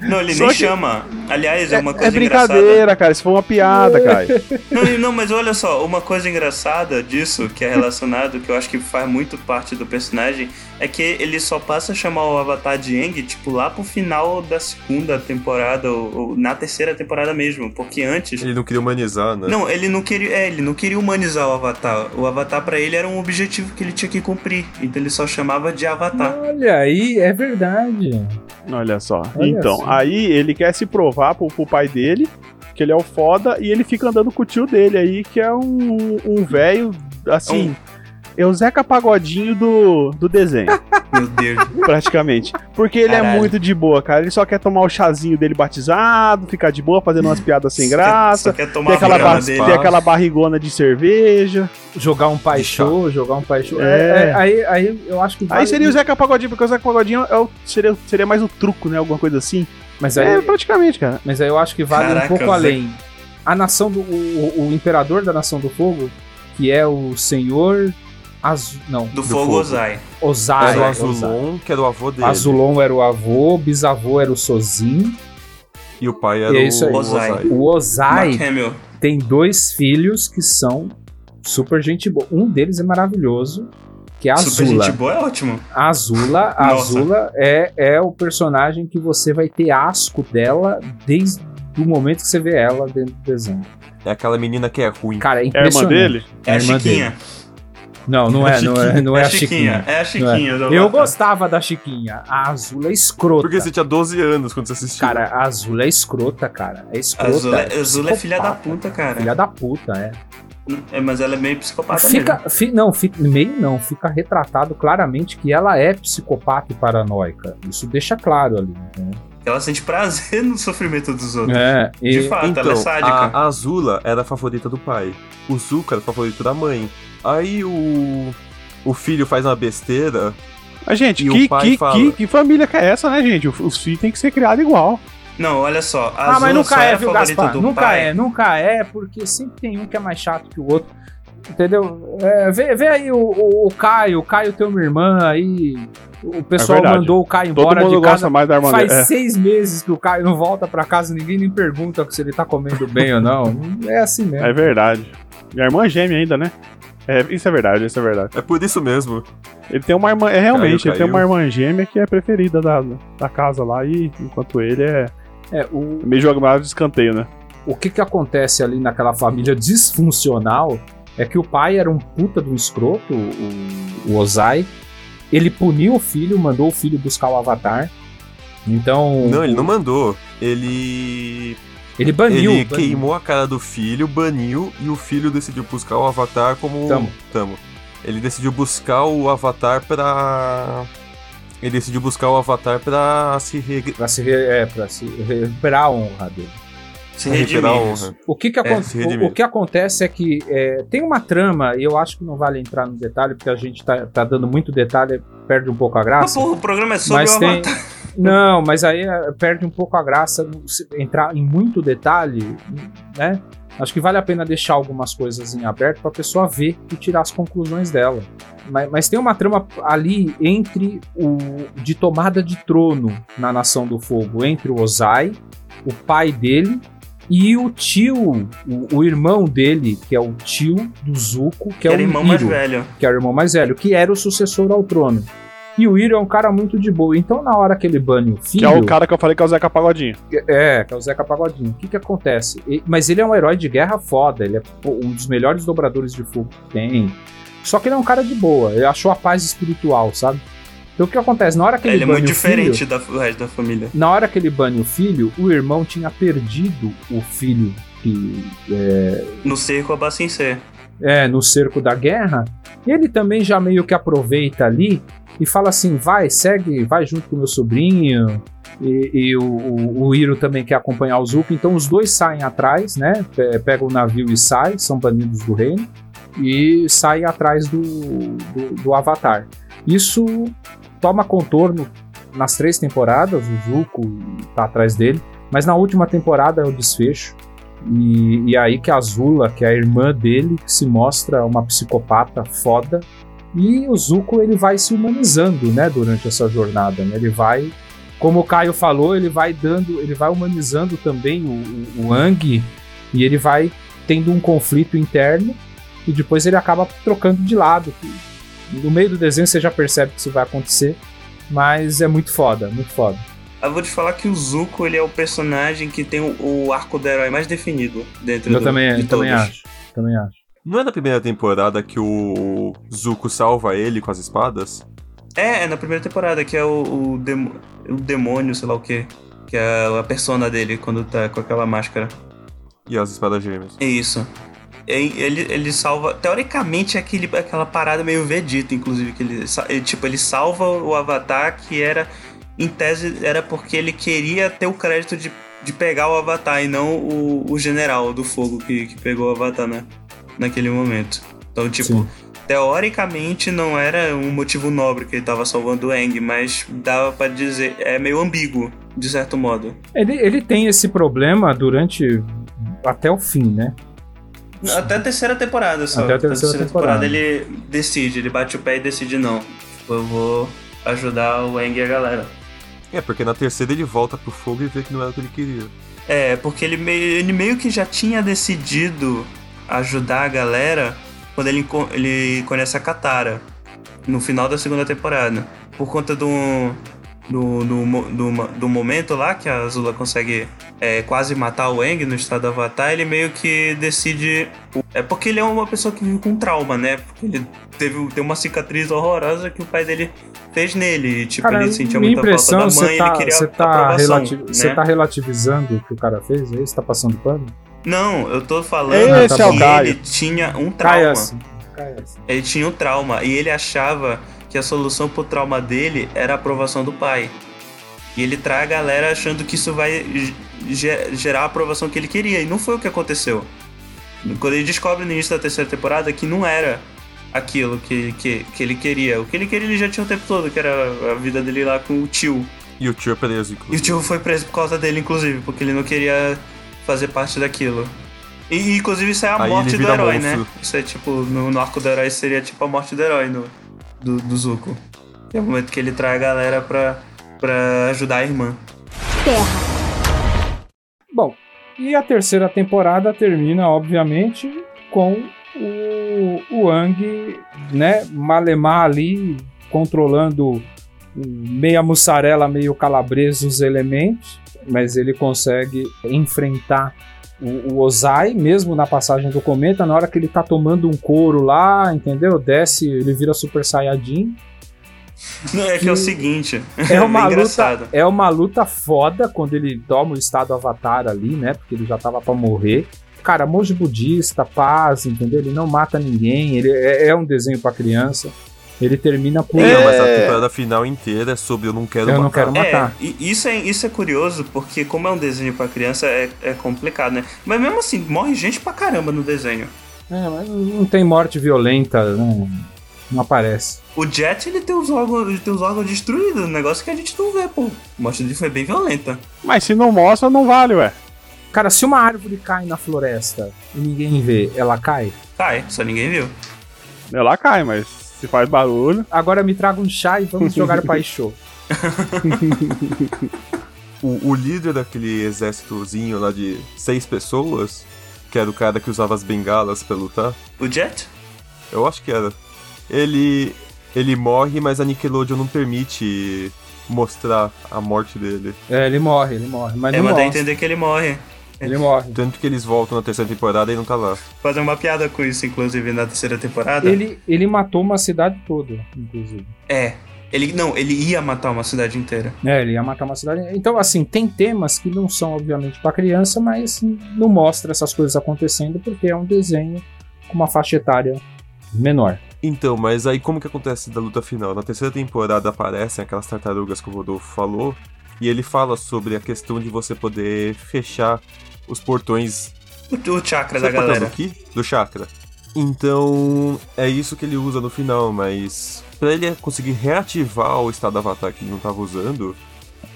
Não, ele Só nem que- chama. Aliás, é, uma É coisa engraçada. brincadeira, cara. Isso foi uma piada, cara. Não, não, mas olha só, uma coisa engraçada disso, que é relacionado, que eu acho que faz muito parte do personagem, é que ele só passa a chamar o Avatar de Aang, tipo, lá pro final da segunda temporada, ou, ou na terceira temporada mesmo, porque antes... Ele não queria humanizar, né? Não, ele não queria, é, ele não queria humanizar o Avatar. O Avatar pra ele era um objetivo que ele tinha que cumprir, então ele só chamava de Avatar. Olha aí, é verdade. Olha só. Olha então, só. aí ele quer se provar pro, pro pai dele que ele é o foda e ele fica andando com o tio dele aí, que é um um velho, assim. É o Zeca Pagodinho do, do desenho. Meu Deus. praticamente. Porque ele é Caralho. muito de boa, cara. Ele só quer tomar o chazinho dele batizado, ficar de boa, fazendo umas piadas sem Só graça. quer tomar Tem a aquela, bar- dele. tem aquela barrigona de cerveja. Jogar um pai De chá. show, jogar um pai show. É. É, é, aí, aí eu acho que Aí vale- seria o Zeca Pagodinho, porque o Zeca Pagodinho é o- seria, seria mais o truco, né? Alguma coisa assim. Mas É, aí, praticamente, cara. mas aí eu acho que vale Caraca, um pouco Zé. além. A nação do. O- o imperador da nação do fogo, que é o senhor. Azu, não, Do, Do Fogo fogo. Ozai. Ozai. Era o Ozai. Azulon, que era o avô dele. Azulon era o avô, bisavô era o Sozin. E o pai era É o Ozai. Ozai. O Ozai tem dois filhos que são super gente boa. Um deles é maravilhoso, que é a Super Azula. gente boa é ótimo. A Azula, a. Azula é, é o personagem que você vai ter asco dela desde o momento que você vê ela dentro do desenho. É aquela menina que é ruim. Cara, é É a irmã impressionante. dele? É a irmã Chiquinha. Não, não é, não é, não é, a Chiquinha. É a Chiquinha. do Eu gostava da Chiquinha. A Azula é escrota. Porque você tinha 12 anos quando você assistiu. Cara, a Azula é escrota, cara. É A escrota. Azula, a Azula é filha da puta, cara. Filha da puta, é. É, mas ela é meio psicopata Fica, mesmo. fi- não, fica, meio não, fica retratado claramente que ela é psicopata e paranoica. Isso deixa claro ali. entendeu? Ela sente prazer no sofrimento dos outros. É, e, De fato, Então, ela é sádica. a, a Azula era a favorita do pai. O Zuko era o favorito da mãe. Aí o. O filho faz uma besteira. Mas, gente, E que, o pai que, fala- que, que família que é essa, né, gente? Os os filhos têm que ser criados igual. Não, olha só. A Ah, mas nunca é, viu, Gaspar? Nunca pai. é, nunca é, porque sempre tem um que é mais chato que o outro. Entendeu? É, vê, vê aí o, o, o Caio, o Caio tem uma irmã aí. O pessoal verdade. mandou o Caio Todo embora mundo de gosta casa. mais da irmã Faz dele. É. seis meses que o Caio não volta pra casa, ninguém nem pergunta se ele tá comendo bem ou não. É assim mesmo. É verdade. Minha irmã é gêmea ainda, né? É, isso é verdade, isso é verdade. É por isso mesmo. Ele tem uma irmã, é realmente, Caiu, ele tem uma irmã gêmea que é preferida da, da casa lá, e enquanto ele é É, o, meio jogado de escanteio, né? o que que acontece ali naquela família disfuncional é que o pai era um puta de um escroto, o, o Ozai. Ele puniu o filho, mandou o filho buscar o Avatar. Então. Não, ele não mandou. Ele. Ele baniu. ele baniu. queimou a cara do filho, baniu, e o filho decidiu buscar o Avatar como. Tamo. Tamo. Ele decidiu buscar o Avatar pra. Ele decidiu buscar o Avatar pra se re... Pra se, re- é, pra se recuperar a honra dele. Se redimir. a honra. O que, que, acon- É, se redimir. o, o que acontece é que é, tem uma trama, e eu acho que não vale entrar no detalhe, porque a gente tá, tá dando muito detalhe, perde um pouco a graça. porra, o programa é sobre Mas o tem. Avatar. Não, mas aí é, perde um pouco a graça entrar em muito detalhe, né? Acho que vale a pena deixar algumas coisas em aberto para a pessoa ver e tirar as conclusões dela. Mas, mas tem uma trama ali entre o de tomada de trono na Nação do Fogo, entre o Ozai, o pai dele e o tio, o, o irmão dele, que é o tio do Zuko, que Que é o era irmão mais Hiro velho. que é o irmão mais velho, que era o sucessor ao trono. E o Iro é um cara muito de boa. Então, na hora que ele bane o filho. Que é o cara que eu falei que é o Zeca Pagodinho. É, que é o Zeca Pagodinho. O que que acontece? E- mas ele é um herói de guerra foda. Ele é pô, um dos melhores dobradores de fogo que tem. Só que ele é um cara de boa. Ele achou a paz espiritual, sabe? Então, o que acontece? Na hora que ele, Ele é bane muito o filho, diferente da, do resto da família. na hora que ele bane o filho, o irmão tinha perdido o filho que No cerco a Bacincê. é, no cerco da guerra, ele também já meio que aproveita ali e fala assim: vai, segue, vai junto com o meu sobrinho. E, e o, o, o Iro também quer acompanhar o Zuko, então os dois saem atrás, né? Pe- Pegam o navio e saem, são banidos do reino, e saem atrás do, do, do Avatar. Isso toma contorno nas três temporadas, o Zuko tá atrás dele, mas na última temporada é o desfecho. E, e aí que a Azula, que é a irmã dele, se mostra uma psicopata foda. E o Zuko ele vai se humanizando, né, durante essa jornada. né? Ele vai, como o Caio falou, ele vai dando, ele vai humanizando também o, o, o Aang e ele vai tendo um conflito interno e depois ele acaba trocando de lado. No meio do desenho você já percebe que isso vai acontecer, mas é muito foda, muito foda. Eu vou te falar que o Zuko ele é o personagem que tem o, o arco do herói mais definido dentro Eu do, também, de eu também todos. acho, também acho. Não é na primeira temporada que o Zuko salva ele com as espadas? É, é na primeira temporada, que é o, o, demo- o demônio, sei lá o que. Que é a persona dele quando tá com aquela máscara. E as espadas gêmeas. É isso. ele, ele salva. Teoricamente é aquele, aquela parada meio Vegeta, inclusive. Que ele, ele, tipo, ele salva o Avatar, que era. Em tese, era porque ele queria ter o crédito de, de pegar o Avatar e não o, o general do fogo que, que pegou o Avatar, né? Naquele momento. Então, tipo, Sim. teoricamente não era um motivo nobre que ele tava salvando o Aang, mas dava pra dizer. É meio ambíguo, de certo modo. Ele, ele tem esse problema durante. até o fim, né? Até a terceira temporada só. Até a terceira temporada. ele decide, ele bate o pé e decide não. Tipo, eu vou ajudar o Eng e a galera. É, porque na terceira ele volta pro fogo e vê que não era o que ele queria. É, porque ele meio, ele meio que já tinha decidido ajudar a galera quando ele, ele conhece a Katara. No final da segunda temporada. Por conta do. Do, do, do, do momento lá que a Azula consegue é, quase matar o Eng no estado Avatar, ele meio que decide. É porque ele é uma pessoa que vive com trauma, né? Porque ele teve tem uma cicatriz horrorosa que o pai dele fez nele. E, tipo, Cara, ele sentia muita falta da impressão, mãe você tá, ele queria você tá, relati- né? você tá relativizando o que o cara fez aí? Você tá passando pano? Não, eu tô falando Esse que é o Caio. ele tinha um Cai trauma. assim. Cai assim. Ele tinha um trauma e ele achava que a solução pro trauma dele era a aprovação do pai. E ele trai a galera achando que isso vai ge- gerar a aprovação que ele queria. E não foi o que aconteceu. Quando ele descobre no início da terceira temporada que não era aquilo que, que, que ele queria. O que ele queria ele já tinha o tempo todo, que era a vida dele lá com o tio. E o tio é preso, E o inclusive. tio foi preso por causa dele, inclusive, porque ele não queria fazer parte daquilo. E, inclusive, isso é a Aí morte do herói, monstro. né? Isso é tipo, no, no arco do herói seria tipo a morte do herói no, do, do Zuko. É o momento que ele trai a galera pra, pra ajudar a irmã. Bom, e a terceira temporada termina, obviamente, com o, o Ang, né, Malemar ali, controlando meia mussarela, meio calabresa os elementos, mas ele consegue enfrentar o, o Ozai, mesmo na passagem do cometa, na hora que ele tá tomando um couro lá, entendeu? Desce, ele vira Super Saiyajin. Não, é que é o seguinte. É uma, bem luta, é uma luta foda quando ele toma o estado avatar ali, né? Porque ele já tava pra morrer. Cara, monge budista, paz, entendeu? Ele não mata ninguém, ele é, é um desenho pra criança. Ele termina por. Não, mas a temporada final inteira é sobre eu não quero Eu não matar. quero matar. É, e isso é, isso é curioso, porque como é um desenho pra criança, é, é complicado, né? Mas mesmo assim, morre gente pra caramba no desenho. É, mas não tem morte violenta, né? Não aparece. O Jet, ele tem os órgãos, ele tem os órgãos destruídos, um negócio que a gente não vê, pô. A morte dele foi bem violenta. Mas se não mostra, não vale, ué. Cara, se uma árvore cai na floresta e ninguém vê, ela cai? Cai, só ninguém viu. Ela cai, mas se faz barulho. Agora me traga um chá e vamos jogar Paixô. O, o líder daquele exércitozinho lá de seis pessoas, que era o cara que usava as bengalas pra lutar, O Jet? eu acho que era. Ele. Ele morre, mas a Nickelodeon não permite mostrar a morte dele. É, ele morre, ele morre. Mas É, não mas dá a entender que ele morre. Ele morre. Tanto que eles voltam na terceira temporada e não tá lá. Fazer uma piada com isso, inclusive, na terceira temporada. Ele, ele matou uma cidade toda, inclusive. É. Ele, não, ele ia matar uma cidade inteira. É, ele ia matar uma cidade. Então, assim, tem temas que não são, obviamente, pra criança, mas não mostra essas coisas acontecendo porque é um desenho com uma faixa etária menor. Então, mas aí como que acontece da luta final? Na terceira temporada aparecem aquelas tartarugas que o Rodolfo falou, e ele fala sobre a questão de você poder fechar os portões O, o chakra da portão galera. do Ki? Do chakra. Então, é isso que ele usa no final, mas pra ele conseguir reativar o estado avatar que ele não tava usando,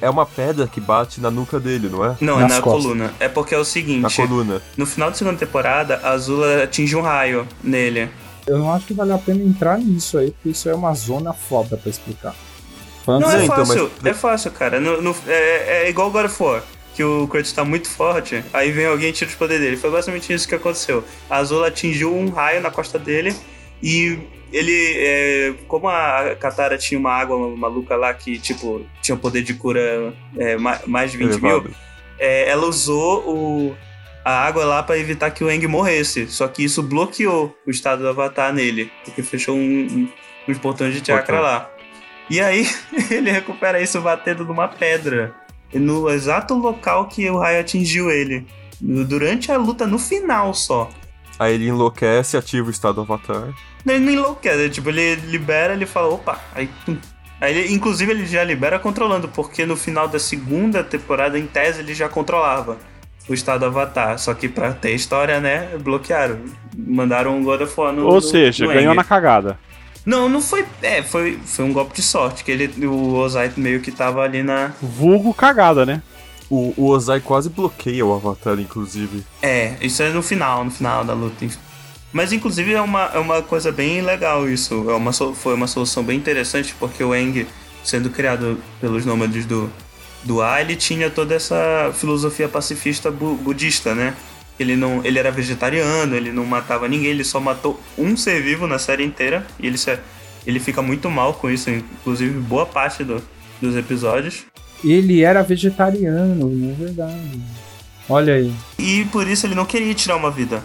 é uma pedra que bate na nuca dele, não é? Não, é Nas na costas. coluna. É porque é o Na seguinte: coluna. no final da segunda temporada, a Azula atinge um raio nele. Eu não acho que vale a pena entrar nisso aí, porque isso é uma zona foda pra explicar. Falando Não, Não, é então, fácil, mas- é fácil, cara. No- no- é, é igual o God of War, que o Kratos tá muito forte, aí vem alguém e tira os poderes dele. Foi basicamente isso que aconteceu. A Azula atingiu um raio na costa dele e ele, é, como a Katara tinha uma água maluca lá que, tipo, tinha um poder de cura é, ma- mais de 20 mil, elevado. é, ela usou o- a água lá pra evitar que o Aang morresse. Só que isso bloqueou o estado do Avatar nele, porque fechou um, um- uns portões de chakra Portão. lá. E aí ele recupera isso batendo numa pedra, no exato local que o raio atingiu ele. Durante a luta, no final só. Aí ele enlouquece, ativa o estado Avatar. Ele não enlouquece, tipo, ele libera, ele fala, opa, aí tum. Aí ele, inclusive ele já libera controlando, porque no final da segunda temporada, em tese, ele já controlava o estado Avatar. Só que pra ter história, né, bloquearam. Mandaram um God of War no Ou seja, no ganhou na cagada. Não, não foi. É, foi, foi um golpe de sorte, que ele, o Ozai meio que tava ali na. Vulgo cagada, né? O, o Ozai quase bloqueia o Avatar, inclusive. É, isso é no final, no final da luta. enfim. Mas inclusive é uma, é uma coisa bem legal isso. É uma, foi uma solução bem interessante, porque o Eng, sendo criado pelos nômades do, do A, ele tinha toda essa filosofia pacifista bu- budista, né? Ele, não, ele era vegetariano, ele não matava ninguém, ele só matou um ser vivo na série inteira. E ele, se- ele fica muito mal com isso, inclusive boa parte do- dos episódios. Ele era vegetariano, não é verdade. Olha aí. E por isso ele não queria tirar uma vida.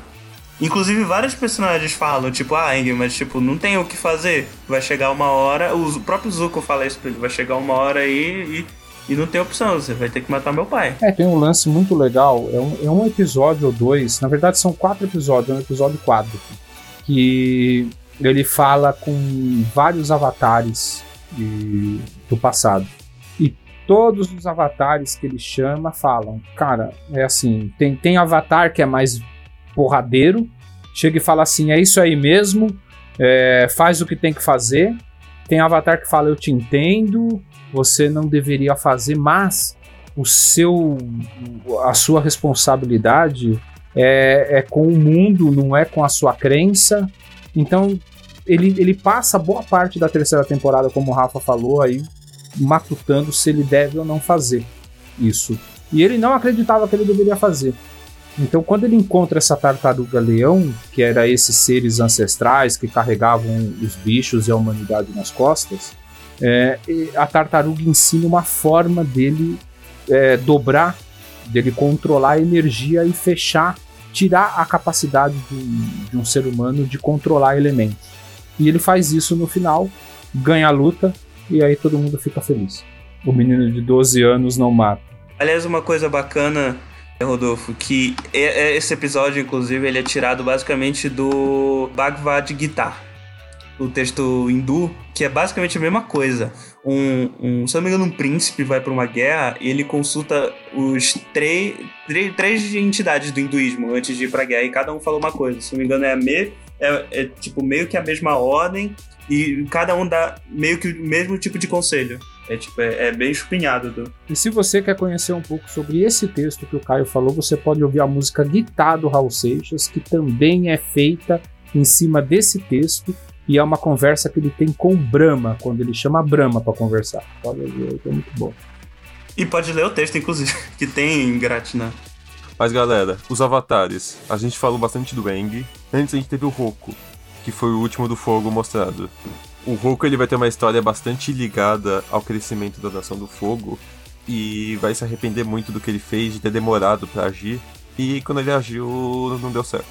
Inclusive, vários personagens falam, tipo, ah, Eng, mas tipo, não tem o que fazer. Vai chegar uma hora. O próprio Zuko fala isso pra ele, vai chegar uma hora aí e, e não tem opção, você vai ter que matar meu pai. É, tem um lance muito legal. É um, é um episódio ou dois. Na verdade, são quatro episódios. É um episódio quadro. Que ele fala com vários avatares de- do passado. E todos os avatares que ele chama falam: Cara, é assim. Tem, tem avatar que é mais porradeiro. Chega e fala assim: É isso aí mesmo. é, faz o que tem que fazer. Tem avatar que fala: Eu te entendo. Você não deveria fazer, mas o seu a sua responsabilidade é, é com o mundo, não é com a sua crença. Então ele, ele passa boa parte da terceira temporada, como o Rafa falou, aí matutando se ele deve ou não fazer isso. E ele não acreditava que ele deveria fazer. Então, quando ele encontra essa tartaruga leão, que era esses seres ancestrais que carregavam os bichos e a humanidade nas costas, é, a tartaruga ensina uma forma dele é, dobrar, dele controlar a energia e fechar, tirar a capacidade de um, ser humano de controlar elementos. E ele faz isso no final, ganha a luta e aí todo mundo fica feliz. O menino de 12 anos não mata. Aliás, uma coisa bacana, Rodolfo, que é- é- esse episódio, inclusive, ele é tirado basicamente do Bhagavad Gita, o texto hindu, que é basicamente a mesma coisa. Um, um, se não me engano, um príncipe vai para uma guerra e ele consulta os três, três, três entidades do hinduísmo antes de ir pra guerra e cada um fala uma coisa. Se não me engano, é, a me, é, é tipo meio que a mesma ordem e cada um dá meio que o mesmo tipo de conselho. É tipo, é, é bem espinhado do, E se você quer conhecer um pouco sobre esse texto que o Caio falou, você pode ouvir a música Guitar do Raul Seixas, que também é feita em cima desse texto. E é uma conversa que ele tem com Brahma, quando ele chama Brahma para conversar. Pode ver, é muito bom. E pode ler o texto, inclusive, que tem grátis, né? Mas galera, os avatares. A gente falou bastante do Eng. Antes a gente teve o Roku, que foi o último do fogo mostrado. O Roku ele vai ter uma história bastante ligada ao crescimento da Nação do Fogo e vai se arrepender muito do que ele fez, de ter demorado pra agir. E quando ele agiu, não deu certo.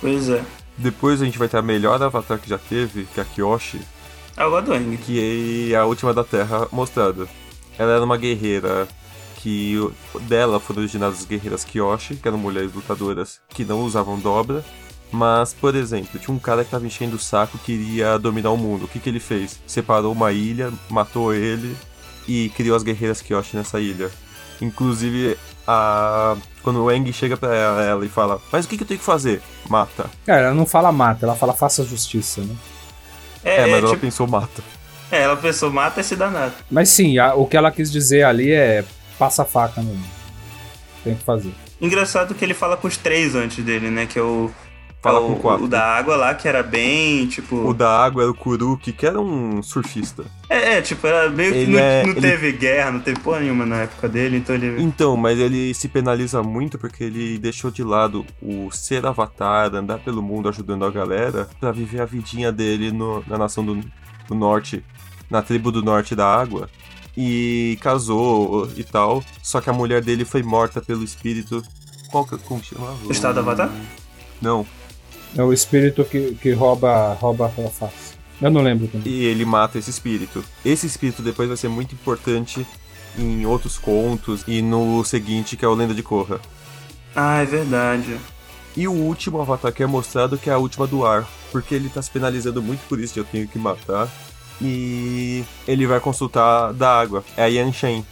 Pois é. Depois a gente vai ter a melhor avatar que já teve, que é a Kyoshi, do Eng. que é a última da Terra mostrada. Ela era uma guerreira que o- dela foram originadas as guerreiras Kyoshi, que eram mulheres lutadoras que não usavam dobra. Mas, por exemplo, tinha um cara que tava enchendo o saco queria dominar o mundo. O que, que ele fez? Separou uma ilha, matou ele e criou as guerreiras Kyoshi nessa ilha. Inclusive, a... quando o Eng chega pra ela, ela e fala: Mas o que, que eu tenho que fazer? Mata. Cara, ela não fala mata, ela fala faça justiça, né? É, É, mas é, ela tipo, pensou: mata. é, ela pensou, mata esse danado. Mas sim, a- o que ela quis dizer ali é passa a faca mesmo. Tem que fazer. Engraçado que ele fala com os três antes dele, né? Que é o. Fala é com o, quatro. o da água lá, que era bem, tipo. O da água era o Kuruki, que era um surfista. É, é, tipo, era meio que não, é- não ele- teve guerra, não teve porra nenhuma na época dele, então ele. Então, mas ele se penaliza muito porque ele deixou de lado o ser avatar, andar pelo mundo ajudando a galera, pra viver a vidinha dele no- na nação do, do norte, na tribo do norte da água. E casou e tal. Só que a mulher dele foi morta pelo espírito. Qual que como chama? O estado do avatar? Não. É o espírito que, que rouba, rouba a face. Eu não lembro também. E ele mata esse espírito. Esse espírito depois vai ser muito importante em outros contos e no seguinte, que é o Lenda de Korra. Ah, é verdade. E o último avatar que é mostrado que é a última do ar. Porque ele tá se penalizando muito por isso de eu tenho que matar. E ele vai consultar da água. É a Yan Shen.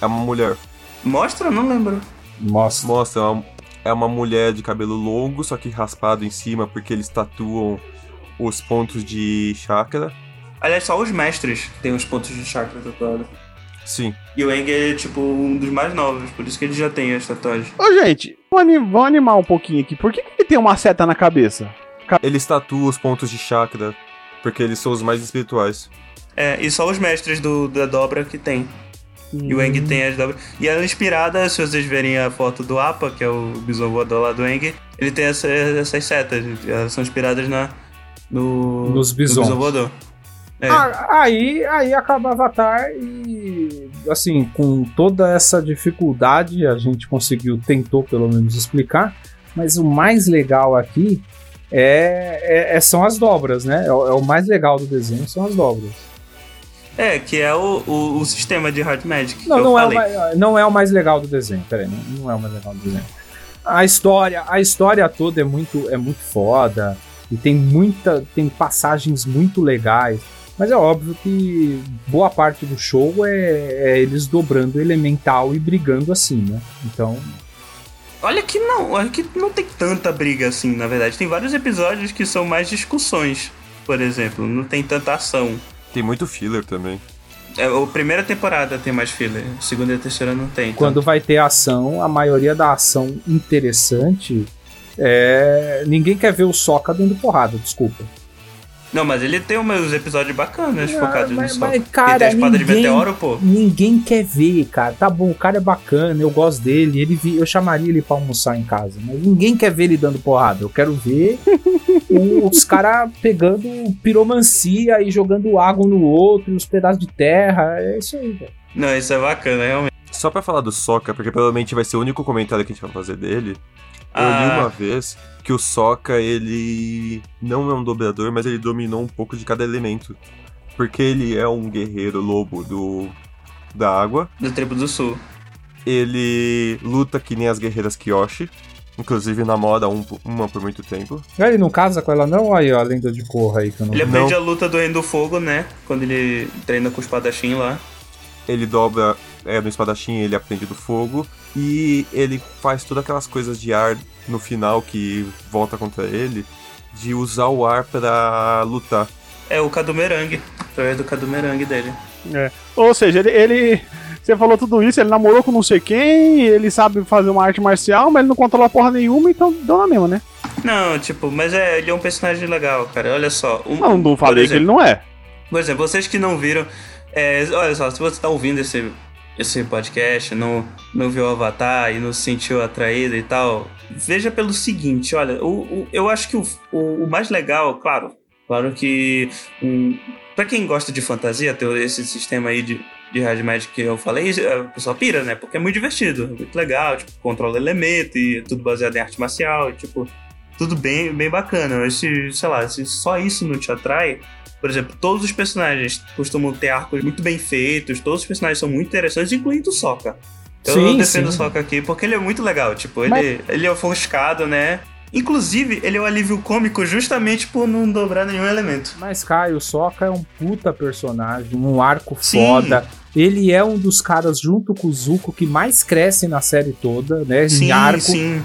É uma mulher. Mostra? Não lembro. Mostra. Mostra, é uma, é uma mulher de cabelo longo, só que raspado em cima, porque eles tatuam os pontos de chakra. Aliás, só os mestres têm os pontos de chakra tatuados. Sim. E o Eng é, tipo, um dos mais novos, por isso que ele já tem as tatuagens. Ô, gente, vamos ani- vamos animar um pouquinho aqui. Por que, que ele tem uma seta na cabeça? Eles tatuam os pontos de chakra, porque eles são os mais espirituais. É, e só os mestres do, da dobra que tem. E o Eng tem as dobras. E ela é inspirada, se vocês verem a foto do Apa, que é o bison voador lá do Eng, ele tem essa- essas setas. Elas são inspiradas na, no, Nos no bisons. bison voador. É. Ah, aí, aí acaba Avatar e, assim, com toda essa dificuldade, a gente conseguiu, tentou pelo menos explicar, mas o mais legal aqui é, é- é- são as dobras, né? É, o- é o mais legal do desenho, são as dobras. É, que é o, o, o sistema de Hard Magic. Não, não é, o falei. mais, não é o mais legal do desenho, peraí, não, não é o mais legal do desenho. A história, a história toda é muito, é muito foda e tem muita, tem passagens muito legais. Mas é óbvio que boa parte do show é, é eles dobrando elemental e brigando assim, né? Então, Olha que não, olha que não tem tanta briga assim, na verdade. Tem vários episódios que são mais discussões, por exemplo. Não tem tanta ação. Tem muito filler também. É, a primeira temporada tem mais filler, a segunda e a terceira não tem. então- quando vai ter ação, a maioria da ação interessante é. Ninguém quer ver o Soca dando porrada, desculpa. Não, mas ele tem umas episódios bacanas focados mas- no mas, cara, ele tem a espada de ninguém- meteoro, pô. Ninguém quer ver, cara. Tá bom, o cara é bacana, eu gosto dele, ele vi- eu chamaria ele pra almoçar em casa, mas ninguém quer ver ele dando porrada. Eu quero ver o- os caras pegando piromancia e jogando água no outro, os pedaços de terra. É isso aí, velho. Não, isso é bacana, realmente. Só pra falar do Sokka, porque provavelmente vai ser o único comentário que a gente vai fazer dele. Eu li Ah. uma vez que o Sokka, ele não é um dobrador, mas ele dominou um pouco de cada elemento. Porque ele é um guerreiro lobo do da água. Do Tribo do Sul. Ele luta que nem as guerreiras Kyoshi. Inclusive namora um, uma por muito tempo. Ele não casa com ela, não? Aí, ó, a lenda de Korra aí que eu não Ele aprende a luta do Reino do Fogo, né? Quando ele treina com o espadachim lá. Ele dobra é, no espadachim, ele aprende do fogo. E ele faz todas aquelas coisas de ar no final que volta contra ele. De usar o ar pra lutar. É o Kadumerang. Através do Kadumerang dele. Ou seja, ele, ele- Você falou tudo isso, ele namorou com não sei quem, ele sabe fazer uma arte marcial, mas ele não controla porra nenhuma, então deu na mesma, né? Não, tipo, mas é, ele é um personagem legal, cara. Olha só. Um, Não, não falei por que ele exemplo, não é. Por exemplo, vocês que não viram. é, olha só, se você tá ouvindo esse, esse podcast, não, não viu o Avatar e não se sentiu atraído e tal, veja pelo seguinte: olha, o, o- eu acho que o, o, o mais legal, claro, claro que. Um, pra quem gosta de fantasia, ter esse sistema aí de, de Hard Magic que eu falei, o pessoal pira, né? Porque é muito divertido, é muito legal, tipo, controla elemento e tudo baseado em arte marcial, e, tipo, tudo bem, bem bacana. Mas se, sei lá, se só isso não te atrai, por exemplo, todos os personagens costumam ter arcos muito bem feitos, todos os personagens são muito interessantes, incluindo o Sokka. Eu Sim, defendo o. Sokka aqui porque ele é muito legal, tipo, ele, Mas- ele é ofuscado, né? Inclusive, ele é o alívio cômico justamente por não dobrar nenhum elemento. Mas, Caio, o Sokka é um puta personagem, um arco Sim. foda. Ele é um dos caras, junto com o Zuko, que mais cresce na série toda, né? Sim, em arco. sim.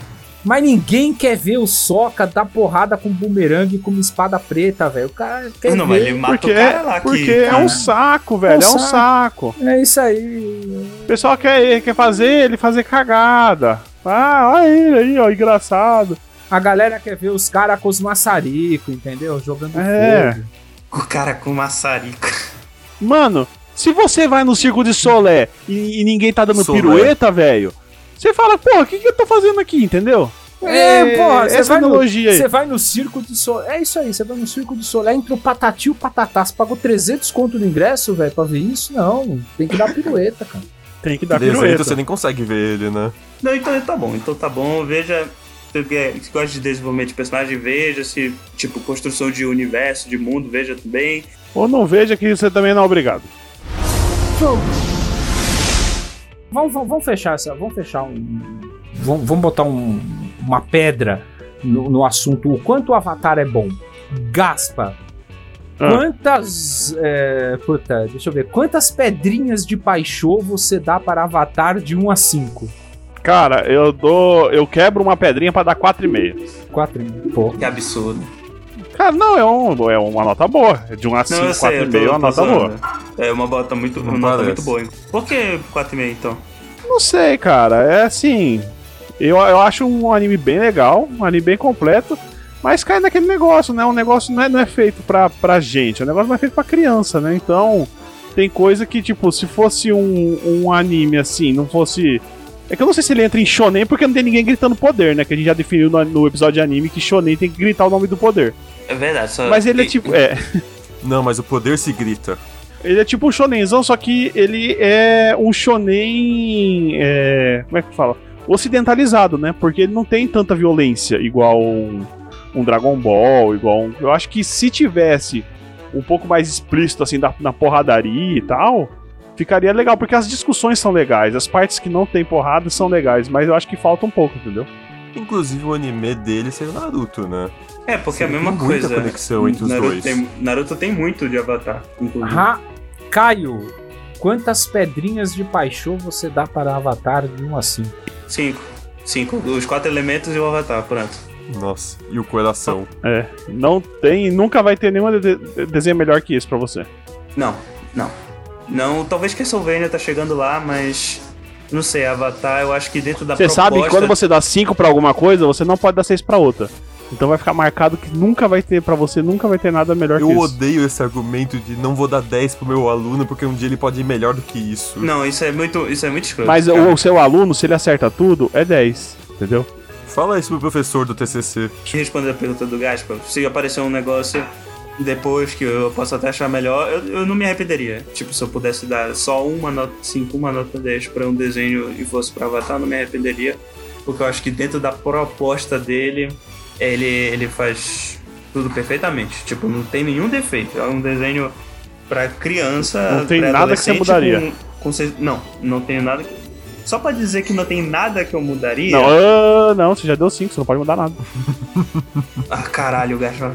Mas ninguém quer ver o Sokka dar porrada com bumerangue com uma espada preta, velho. O cara quer não, mas ver. ele mata Porque, o cara lá porque que. é um cara, saco, velho, é um saco. É isso aí. O pessoal quer, quer fazer ele fazer cagada. Ah, olha ele aí, ó, engraçado. A galera quer ver os caras com os maçarico, entendeu? Jogando É. fogo. O cara com maçarico. Mano, se você vai no circo de Solé e, e ninguém tá dando Solé. pirueta, velho, você fala, pô, o que, que eu tô fazendo aqui, entendeu? É, porra, você essa vai, no, analogia aí. você vai no circo de Solé. É isso aí, você vai no circo de Solé, entra o Patati e o Patatá. Você pagou 300 conto no ingresso, velho, pra ver isso? Não, tem que dar pirueta, cara. Tem que dar Desenho, pirueta. você nem consegue ver ele, né? Não, então tá bom, então tá bom. Veja. Se gosta de desenvolvimento de personagem, veja. Se, tipo, construção de universo, de mundo, veja também. Ou não veja que você também não é obrigado. Vamos, vamos, vamos fechar essa. Vamos fechar um. Vamos, vamos botar um- uma pedra no, no assunto o quanto o Avatar é bom. Gaspa. Ah. Quantas. É, puta, deixa eu ver. Quantas pedrinhas de paixão você dá para Avatar de 1 a 5? Cara, eu dou. Eu quebro uma pedrinha pra dar 4,5. 4 Pô. Que absurdo. Cara, não, é, um, é uma nota boa. De 1 a 5, Não, eu sei, eu 4,5 tô, é uma nota boa. É uma nota muito, uma nota muito boa. hein? Por que 4,5 então? Não sei, cara. É assim. Eu, eu acho um anime bem legal, um anime bem completo. Mas cai naquele negócio, né? Um negócio não é, não é feito pra, pra gente, é um negócio não é feito pra criança, né? Então, tem coisa que, tipo, se fosse um, um anime assim, não fosse. É que eu não sei se ele entra em shonen porque não tem ninguém gritando poder, né? Que a gente já definiu no, no episódio de anime que shonen tem que gritar o nome do poder. É verdade. Só... Mas ele é tipo. É. Não, mas o poder se grita. Ele é tipo um shonenzão, só que ele é um shonen. É, como é que fala? Ocidentalizado, né? Porque ele não tem tanta violência igual um, um Dragon Ball, igual um. Eu acho que se tivesse um pouco mais explícito, assim, da, na porradaria e tal, ficaria legal, porque as discussões são legais, as partes que não tem porrada são legais, mas eu acho que falta um pouco, entendeu? Inclusive o anime dele seria o Naruto, né? É, porque é a Sim, mesma tem muita coisa. conexão entre os Naruto dois. Tem, Naruto tem muito de Avatar, inclusive. Ra Caio, quantas pedrinhas de paixão você dá para Avatar de 1 a 5? Cinco. Cinco. Os quatro elementos e o Avatar, pronto. Nossa, e o coração. É, não tem, nunca vai ter nenhum de- de- desenho melhor que esse pra você. Não, não. Não, talvez Castlevania tá chegando lá, mas. Não sei, Avatar, eu acho que dentro da Você proposta... sabe que quando você dá 5 pra alguma coisa, você não pode dar 6 pra outra. Então vai ficar marcado que nunca vai ter, pra você, nunca vai ter nada melhor Eu que isso. odeio esse argumento de não vou dar 10 pro meu aluno porque um dia ele pode ir melhor do que isso. Não, isso é muito, isso é muito escroto. Mas cara. o seu aluno, se ele acerta tudo, é 10. Entendeu? Fala isso pro professor do TCC. Respondendo a pergunta do Gaspa, se aparecer um negócio depois que eu posso até achar melhor, eu, eu não me arrependeria. Tipo, se eu pudesse dar só uma nota 5, uma nota 10 pra um desenho e fosse pra Avatar, não me arrependeria. Porque eu acho que dentro da proposta dele, ele, ele faz tudo perfeitamente. Tipo, não tem nenhum defeito. É um desenho pra criança. Não tem nada que você mudaria. Com, com não, não tenho nada que. Só pra dizer que não tem nada que eu mudaria. Não, ah, não, você já deu 5, você não pode mudar nada. Ah, caralho, Gaspa.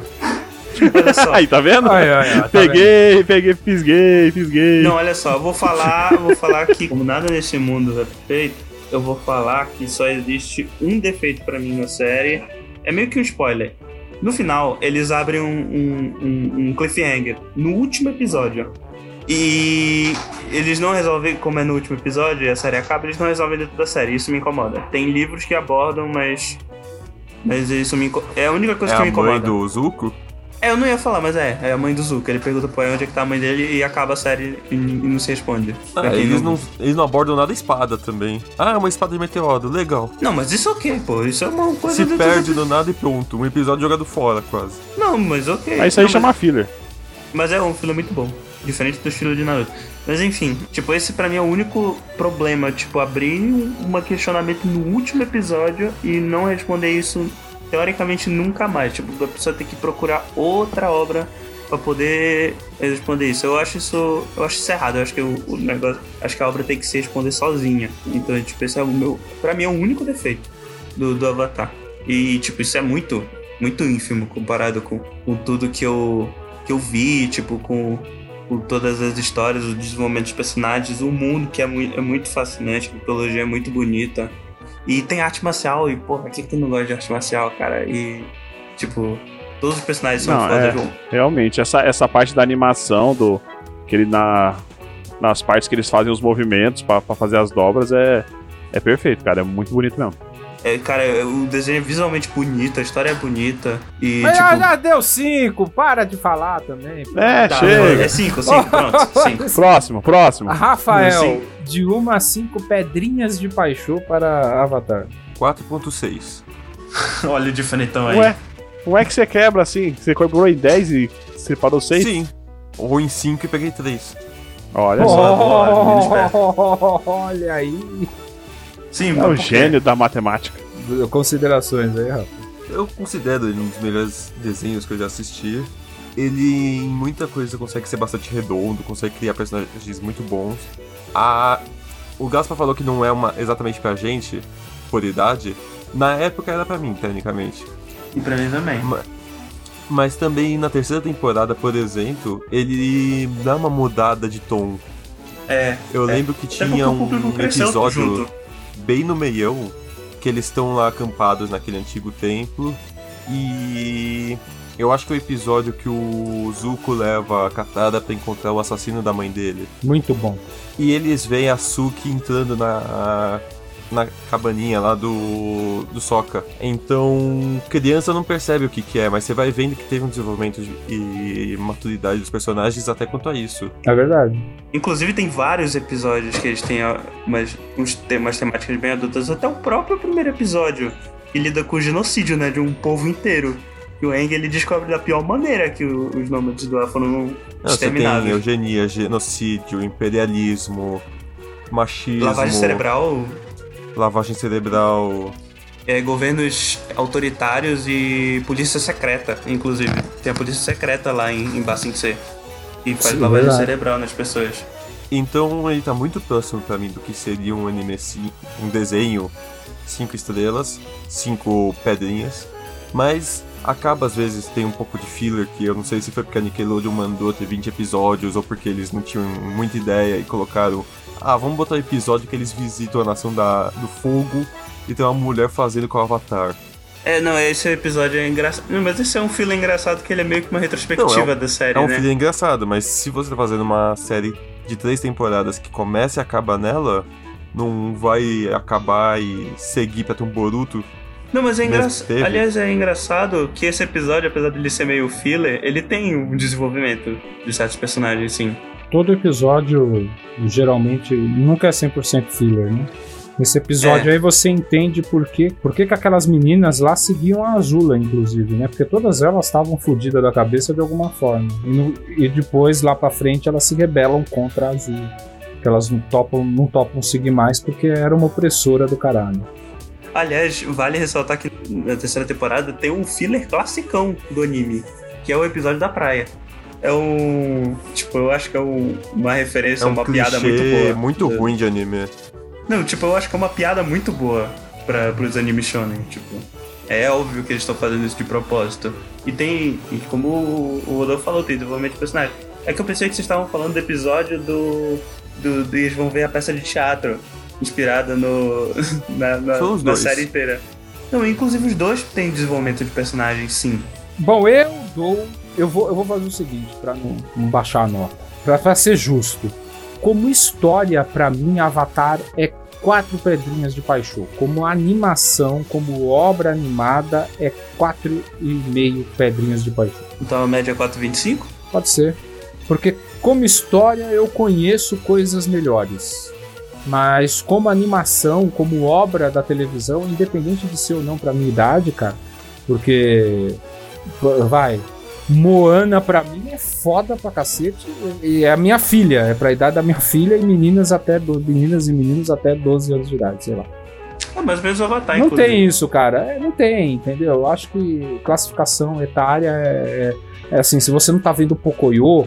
Olha só. Aí, tá vendo? Ai, ai, ai, tá peguei, peguei, fisguei, fisguei. Não, olha só, eu vou falar, eu vou falar que como nada nesse mundo é perfeito, eu vou falar que só existe um defeito pra mim na série. É meio que um spoiler. No final, eles abrem um, um- um- um cliffhanger no último episódio. E eles não resolvem, como é no último episódio e a série acaba, eles não resolvem dentro da série. Isso me incomoda. Tem livros que abordam, mas. Mas isso me incomoda. É a única coisa É que a me incomoda. mãe do Zuko? É, eu não ia falar, mas é. É a mãe do Zuko. Ele pergunta pro Aang onde é que tá a mãe dele e acaba a série e, e não se responde. Ah, Pra quem eles não, eles não abordam nada espada também. Ah, uma espada de meteoro, legal. Não, mas isso ok, pô. Isso é uma coisa Se do- perde do nada e pronto. Um episódio jogado fora, quase. Não, mas ok. Aí isso aí Não, chama filler. Mas, mas é um filme muito bom. Diferente do estilo de Naruto. Mas enfim, tipo, esse pra mim é o único problema. Tipo, abrir um questionamento no último episódio e não responder isso, teoricamente, nunca mais. Tipo, a pessoa tem que procurar outra obra pra poder responder isso. Eu acho isso. Eu acho isso errado. Eu acho que o, o negócio. Acho que a obra tem que se responder sozinha. Então, tipo, esse é o meu. Pra mim é o único defeito do, do Avatar. E, tipo, isso é muito, muito ínfimo comparado com, com tudo que eu, que eu vi, tipo, com, com todas as histórias, o desenvolvimento dos personagens, o mundo que é, mui- é muito fascinante, a mitologia é muito bonita. E tem arte marcial, e, porra, quem que não gosta de arte marcial, cara? E, tipo, todos os personagens são Não, foda, é. João. Realmente, essa, essa parte da animação, do que ele na, nas partes que eles fazem os movimentos pra, pra fazer as dobras é, é perfeito, cara. É muito bonito mesmo. É, cara, o desenho é visualmente bonito, a história é bonita. E, Mas tipo. já, deu 5, para de falar também. É, tá, chega. É 5, 5, pronto, 5. Próximo, próximo. Rafael, Sim. de 1 a 5 pedrinhas de paixão para Avatar. 4.6. Olha o diferentão aí. Ué, como é que você quebra assim? Você quebrou em 10 e você parou 6? Sim. Ou em 5 e peguei 3. Olha Oh. só. Olha aí. Sim, É mas o gênio da matemática. Considerações aí, Rafa. Eu considero ele um dos melhores desenhos que eu já assisti. Ele, em muita coisa, consegue ser bastante redondo, consegue criar personagens muito bons. A... O Gaspar falou que não é uma exatamente pra gente, por idade. Na época era pra mim, tecnicamente. E pra mim também. Mas também na terceira temporada, por exemplo, ele dá uma mudada de tom. É. Eu É. lembro que porque tinha um episódio junto. Bem no meião que eles estão lá acampados naquele antigo templo e eu acho que é o episódio que o Zuko leva a Katara pra encontrar o assassino da mãe dele. Muito bom. E eles veem a Suki entrando na na cabaninha lá do do Sokka. Então, criança não percebe o que que é, mas você vai vendo que teve um desenvolvimento de- e maturidade dos personagens até quanto a isso. É verdade. Inclusive tem vários episódios que eles têm umas, uns temas temáticas bem adultas. Até o próprio primeiro episódio, que lida com o genocídio, né? De um povo inteiro. E o Aang, ele descobre da pior maneira que os nômades do Ar foram Não, você tem exterminados. eugenia, genocídio, imperialismo, machismo, Lavagem cerebral, lavagem cerebral. é, governos autoritários e polícia secreta, inclusive. Tem a polícia secreta lá em, em Se. E faz Sim, lavagem verdade. cerebral nas pessoas. Então ele tá muito próximo pra mim do que seria um anime, sim- um desenho, cinco estrelas, cinco pedrinhas, mas acaba às vezes tem um pouco de filler que eu não sei se foi porque a Nickelodeon mandou ter 20 episódios ou porque eles não tinham muita ideia e colocaram, ah, vamos botar episódio que eles visitam a nação da, do fogo e tem uma mulher fazendo com o Avatar. É, não, esse episódio é engraçado. Não, mas esse é um filler engraçado que ele é meio que uma retrospectiva Não, é um- da série, É um né? filler engraçado, mas se você tá fazendo uma série de três temporadas que começa e acaba nela, não vai acabar e seguir pra ter um Boruto. Não, mas é engraçado. Aliás, é engraçado que esse episódio, apesar de ele ser meio filler, ele tem um desenvolvimento de certos personagens, sim. Todo episódio, geralmente, nunca é 100% filler, né? Nesse episódio É. aí você entende por que, por que, que aquelas meninas lá seguiam a Azula, inclusive, né? Porque todas elas estavam fodidas da cabeça de alguma forma. E, no- e depois, lá pra frente, elas se rebelam contra a Azula. Que elas não topam, não topam seguir mais porque era uma opressora do caralho. Aliás, vale ressaltar que na terceira temporada tem um filler classicão do anime, que é o episódio da praia. É um. Tipo, eu acho que é um- uma referência, É um uma piada muito boa. muito É. ruim de anime. Não, tipo, eu acho que é uma piada muito boa para pros animes shonen, tipo. É óbvio que eles estão fazendo isso de propósito. E tem, e como o o Rodolfo falou, tem desenvolvimento de personagem. É que eu pensei que vocês estavam falando do episódio do, do, do- Eles vão ver a peça de teatro inspirada no, na, na, São os na dois. série inteira. Não, inclusive os dois têm desenvolvimento de personagem, sim. Bom, eu dou. Eu vou, eu vou fazer o seguinte, pra não, não baixar a nota. Pra, pra ser justo. Como história, pra mim, Avatar é quatro pedrinhas de paixão. Como animação, como obra animada, é quatro e meio pedrinhas de paixão. Então a média é 4,25? Pode ser. Porque como história eu conheço coisas melhores. Mas como animação, como obra da televisão, independente de ser ou não pra minha idade, cara. Porque. Vai. Moana pra mim é foda pra cacete. E é a minha filha, é pra idade da minha filha e meninas até do, meninas e meninos até 12 anos de idade, sei lá. Ah, mas mesmo Avatar, Não inclusive. tem isso, cara. É, não tem, entendeu? Eu acho que classificação etária é, é- é assim, se você não tá vendo Pocoyo,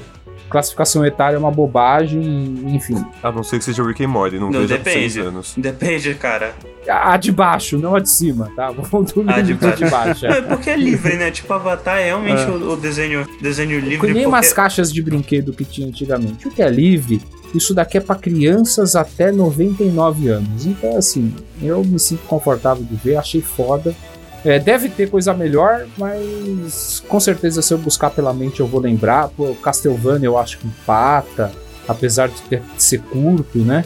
classificação etária é uma bobagem, enfim. A não ser que seja Rick and Morty, não, Não, seis depende. anos. Depende, cara. A de baixo, não a de cima, tá? Vamos do A de nível de baixo. Não, é. é porque é livre, né? Tipo, Avatar é realmente É. o, o desenho, desenho livre. Que nem porque... umas caixas de brinquedo que tinha antigamente. O que é livre, isso daqui é pra crianças até 99 anos. Então, assim, eu me sinto confortável de ver, achei foda. É, deve ter coisa melhor, mas com certeza se eu buscar pela mente eu vou lembrar. Pô, Castlevania eu acho que empata, apesar de ter, de ser curto, né?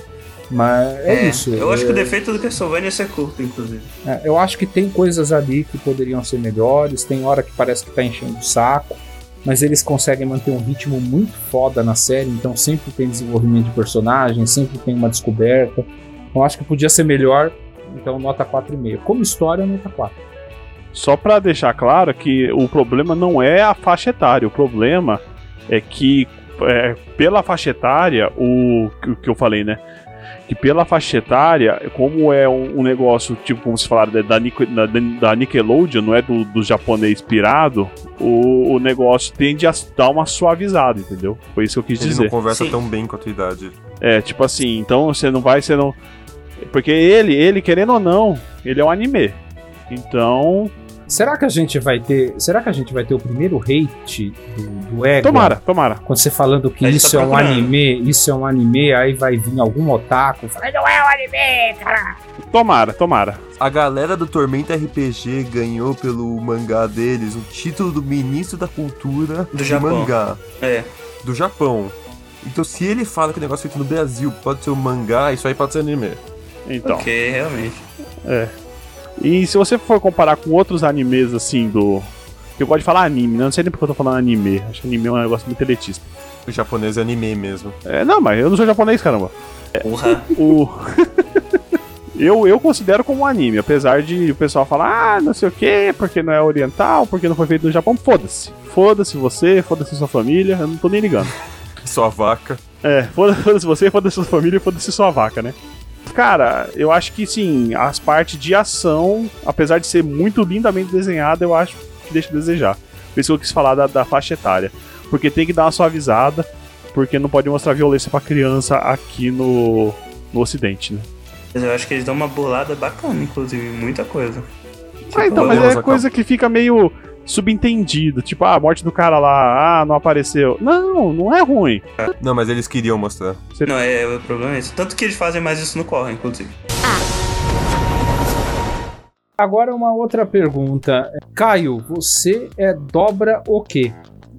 Mas é, isso. Eu acho que o É, defeito do Castlevania é ser curto, inclusive. é, eu acho que tem coisas ali que poderiam ser melhores, tem hora que parece que tá enchendo o saco, mas eles conseguem manter um ritmo muito foda na série, então sempre tem desenvolvimento de personagem, sempre tem uma descoberta. Eu acho que podia ser melhor, então nota 4,5. Como história, nota 4. Só pra deixar claro que o problema não é a faixa etária, o problema é que é, pela faixa etária, o que- o que eu falei, né? Que pela faixa etária, como é um, um negócio, tipo, como se falaram, da, da, da- da Nickelodeon, não é do, do japonês pirado, o, o negócio tende a dar uma suavizada, entendeu? Foi isso que eu quis Ele dizer. não conversa Sim. tão bem com a tua idade. É, tipo assim, então você não vai, você não. Porque ele, ele, querendo ou não, ele é um anime. Então, Será que a gente vai ter. Será que a gente vai ter o primeiro hate do, do Ego? Tomara, tomara. Quando você falando que isso tá é um anime, isso é um anime, aí vai vir algum otaku falando, não é um anime, cara. Tomara, tomara. A galera do Tormenta RPG ganhou pelo mangá deles o título do ministro da cultura Do de Japão. mangá É. do Japão. Então, se ele fala que o negócio é feito no Brasil pode ser um mangá, isso aí pode ser anime. Então. Ok, realmente. E se você for comparar com outros animes, assim, do. Eu gosto de falar anime, né? Não sei nem porque eu tô falando anime. Acho que anime é um negócio muito elitista. O japonês é anime mesmo. É, não, mas eu não sou japonês, caramba. Porra. O. eu, eu considero como um anime, apesar de o pessoal falar, ah, não sei o que, porque não é oriental, porque não foi feito no Japão. Foda-se. Foda-se você, foda-se sua família, eu não tô nem ligando. Sua vaca. É, foda- foda-se você, foda-se sua família e foda-se sua vaca, né? Cara, eu acho que sim, as partes de ação, apesar de ser muito lindamente desenhada, eu acho que deixa a desejar. Por isso que eu quis falar da, da faixa etária. Porque tem que dar uma suavizada, porque não pode mostrar violência pra criança aqui no, no ocidente, né? Mas eu acho que eles dão uma bolada bacana, inclusive, muita coisa. Ah, então, mas é coisa que fica meio subentendido. Tipo, ah, a morte do cara lá, ah, não apareceu. Não, não é ruim. Não, mas eles queriam mostrar. Não, é, o problema é esse. Tanto que eles fazem mais isso no corre, inclusive. Agora uma outra pergunta. Caio, você é dobra o quê?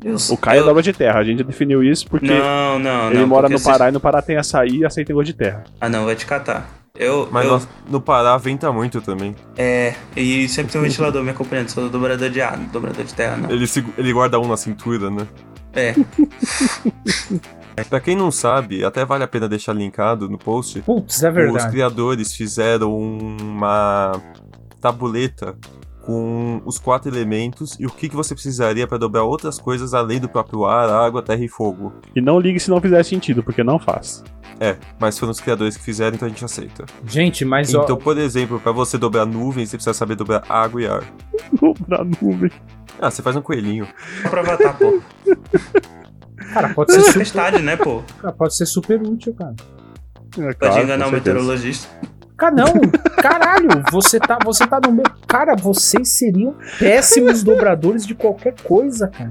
Eu, O Caio é eu- dobra de terra, a gente já definiu isso porque Não, não, ele não. mora porque no Pará e no Pará tem açaí e açaí tem gosto de terra. Ah, não, vai te catar. Eu, Mas eu nós- no Pará venta muito também. é, e sempre tem um ventilador me acompanhando, sou dobrador de ar, dobrador de terra, não. Ele, segu- ele guarda um na cintura, né? É, Pra quem não sabe, até vale a pena deixar linkado no post. Putz, é Os verdade. criadores fizeram uma tabuleta com os quatro elementos e o que, que você precisaria para dobrar outras coisas além do próprio ar, água, terra e fogo. E não ligue se não fizer sentido, porque não faz. É, mas foram os criadores que fizeram, então a gente aceita. Gente, mas ó, Então, por exemplo, para você dobrar nuvens, você precisa saber dobrar água e ar. Dobrar nuvem. Ah, você faz um coelhinho. só pra avatar, pô. cara, pode ser, super, Tempestade, né, pô? cara, pode ser super útil, cara. É, Pode claro, enganar o meteorologista. Cara, não, caralho, você tá, você tá no meio. Cara, vocês seriam péssimos dobradores de qualquer coisa, cara.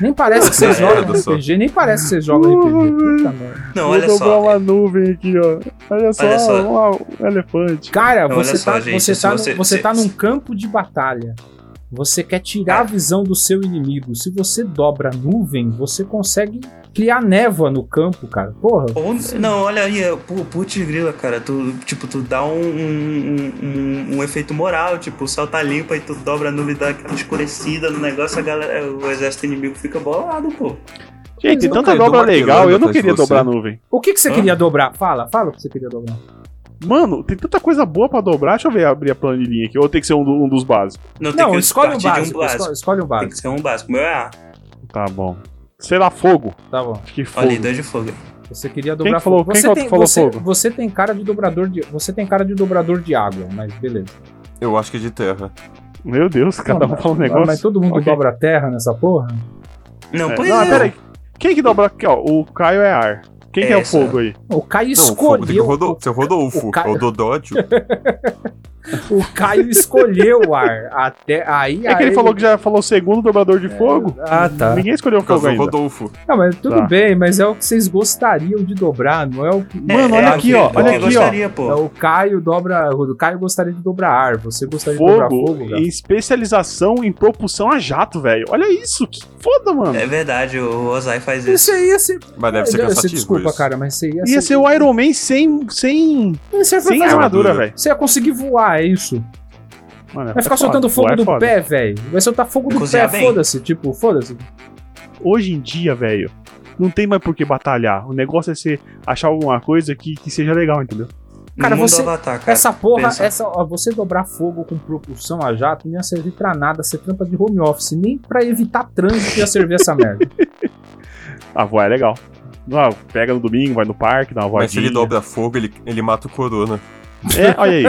Nem parece que vocês É, jogam só. RPG, nem parece que vocês jogam RPG. Puta merda. Não, Vou olha dobrar só. uma nuvem aqui, ó. Olha só, Olha só. um elefante. Cara, Não, você, olha só, tá, gente, você, tá, você- no- você tá num campo de batalha. Você quer tirar a visão do seu inimigo. Se você dobra a nuvem, você consegue criar névoa no campo, cara. Porra. Ou- não, olha aí, é, pô, putz grila, cara. Tu, tipo, tu dá um, um, um- um efeito moral, tipo, o céu tá limpo e tu dobra a nuvem, dá aquela escurecida no negócio, a galera, o exército inimigo fica bolado, pô. Gente, tanta dobra legal, eu não de queria você. dobrar a nuvem. O que, que você Hã? queria dobrar? Fala, fala o que você queria dobrar. Mano, tem tanta coisa boa pra dobrar. Deixa eu ver, abrir a planilhinha aqui. Ou tem que ser um, um dos básicos? Não, tem Não, que escolhe um partir de básico. Escolhe, escolhe um Tem que básico. ser um básico. O meu é A. Tá bom. Sei lá, fogo. Tá bom. Acho que fogo. Olha dois de fogo. Você queria dobrar que falou- fogo. quem Você, que tem, falou você, fogo? você tem cara de dobrador de. Você tem cara de dobrador de água, mas beleza. Eu acho que é de terra. Meu Deus, cada um fala um negócio. mas todo mundo Ok. dobra terra nessa porra? Não, É, pois não, é. peraí. Quem que dobra aqui, ó? O Caio é ar. Quem que é o fogo aí? O Caio Não, o fogo. Seu Rodolfo, o Ca- é o Dodódio. O Caio escolheu o ar. Até aí. É que ele aí- falou que já falou o segundo dobrador de fogo. Ah, tá. Ninguém escolheu o fogo ainda. Rodolfo. Não, mas tudo Tá. bem, mas é o que vocês gostariam de dobrar, não é o que. Mano, É, olha é, aqui, o ó, que- olha aqui, ó. gostaria, pô. É, o Caio dobra. O Caio gostaria de dobrar ar. Você gostaria de dobrar Fogo fogo, cara? especialização em propulsão a jato, velho. Olha isso, que foda, mano. É verdade, o Ozai faz isso. Isso aí ia ser. Mas deve ser Você cansativo desculpa, isso. cara, mas você ia, Ia ser o Iron Man sem, sem, ia sem fazer- armadura, velho. Você ia conseguir voar, é isso. Mano, Vai é ficar foda, soltando fogo é do foda. pé, velho. Vai soltar fogo do pé, Cozinhar foda-se. Tipo, foda-se. Hoje em dia, velho, não tem mais por que batalhar. O negócio é você achar alguma coisa que, que seja legal, entendeu? Cara, você- Avatar, cara. Essa porra, pensa. essa, ó, você dobrar fogo com propulsão a jato não ia servir pra nada. Você trampa de home office. Nem pra evitar trânsito ia servir essa merda. A voar é legal. Ah, pega no domingo, vai no parque, dá uma voadinha. Mas se ele dobra fogo, ele, ele mata o corona. É, olha aí.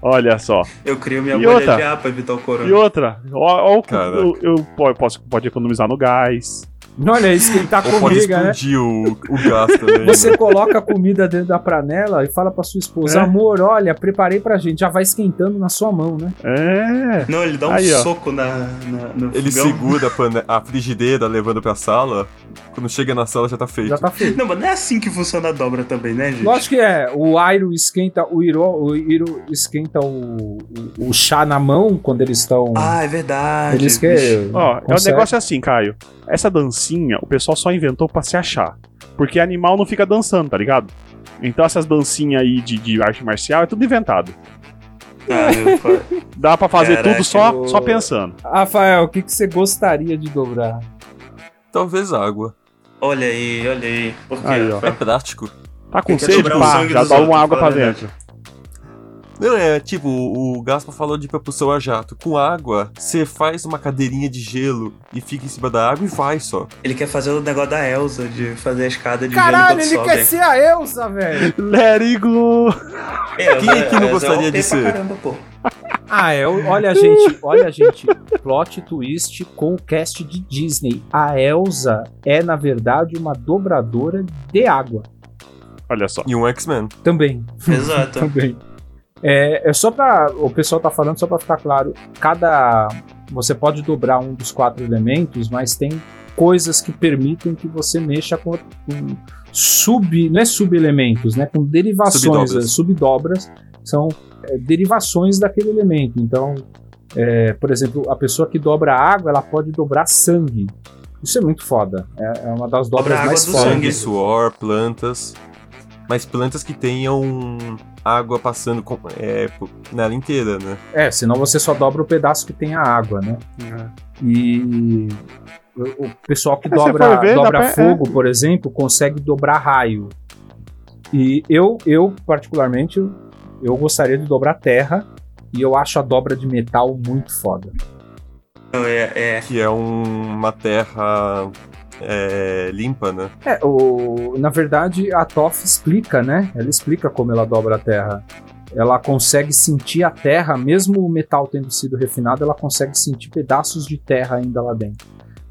olha só. Eu crio minha E bolha outra? de ar pra evitar o corona. E outra, ó, ó o eu, eu po- posso, pode economizar no gás. Olha, esquentar Ou pode comida, né? explodir o, o gás também. né? Você coloca a comida dentro da panela e fala pra sua esposa: É. Amor, olha, preparei pra gente. Já vai esquentando na sua mão, né? É. Não, ele dá um Aí, soco na, na- no Ele fogão. segura a, pane- a frigideira levando pra sala. Quando chega na sala já tá feito. Já tá feito. Não, mas não é assim que funciona a dobra também, né, gente? Lógico que é. O Airo esquenta, o Iro, o Iro esquenta o, o, o chá na mão quando eles estão. Ah, é verdade. eles que. Ó, é o consegue- negócio assim, Caio. Essa dancinha, o pessoal só inventou pra se achar. Porque animal não fica dançando, tá ligado? Então essas dancinhas aí de, de arte marcial é tudo inventado. Ah, eu Dá pra fazer Caraca, tudo só, o- só pensando. Rafael, o que, que você gostaria de dobrar? Talvez água. olha aí, olha aí. Por quê? Aí, ó. É prático. Tá com sede? Pá, já dá outros, uma água pra verdade. dentro. Não, é tipo, o Gaspa falou de propulsão a jato. Com água, você faz uma cadeirinha de gelo e fica em cima da água e vai só. Ele quer fazer o negócio da Elsa, de fazer a escada de Caralho, gelo ele quando quer ser a Elsa, velho. Let it go! Quem é que não gostaria de ser? Caramba, pô. Ah, é. Olha, gente, olha, gente. Plot twist com o cast de Disney. A Elsa é, na verdade, uma dobradora de água. Olha só. E um X-Men. Também. Exato. Também. É, é só pra. O pessoal tá falando, só pra ficar claro. Cada. Você pode dobrar um dos quatro elementos, mas tem coisas que permitem que você mexa com, com sub. Não é subelementos, né? Com derivações, Subdobras. subdobras. São é, derivações daquele elemento. Então, é, por exemplo, a pessoa que dobra água, ela pode dobrar sangue. Isso é muito foda. É, é uma das Dobra dobras água mais fodas. sangue. Sangue, suor, plantas. Mas plantas que tenham água passando com- é, nela inteira, né? É, senão você só dobra o pedaço que tem a água, né? E o pessoal que É, dobra, ver, dobra pra- fogo, por exemplo, consegue dobrar raio. E eu, eu particularmente, eu gostaria de dobrar terra. E eu acho a dobra de metal muito foda. Não, é, é. Que é um- uma terra é, limpa, né? É, o, na verdade, a Toff explica, né? Ela explica como ela dobra a terra. Ela consegue sentir a terra, mesmo o metal tendo sido refinado, ela consegue sentir pedaços de terra ainda lá dentro.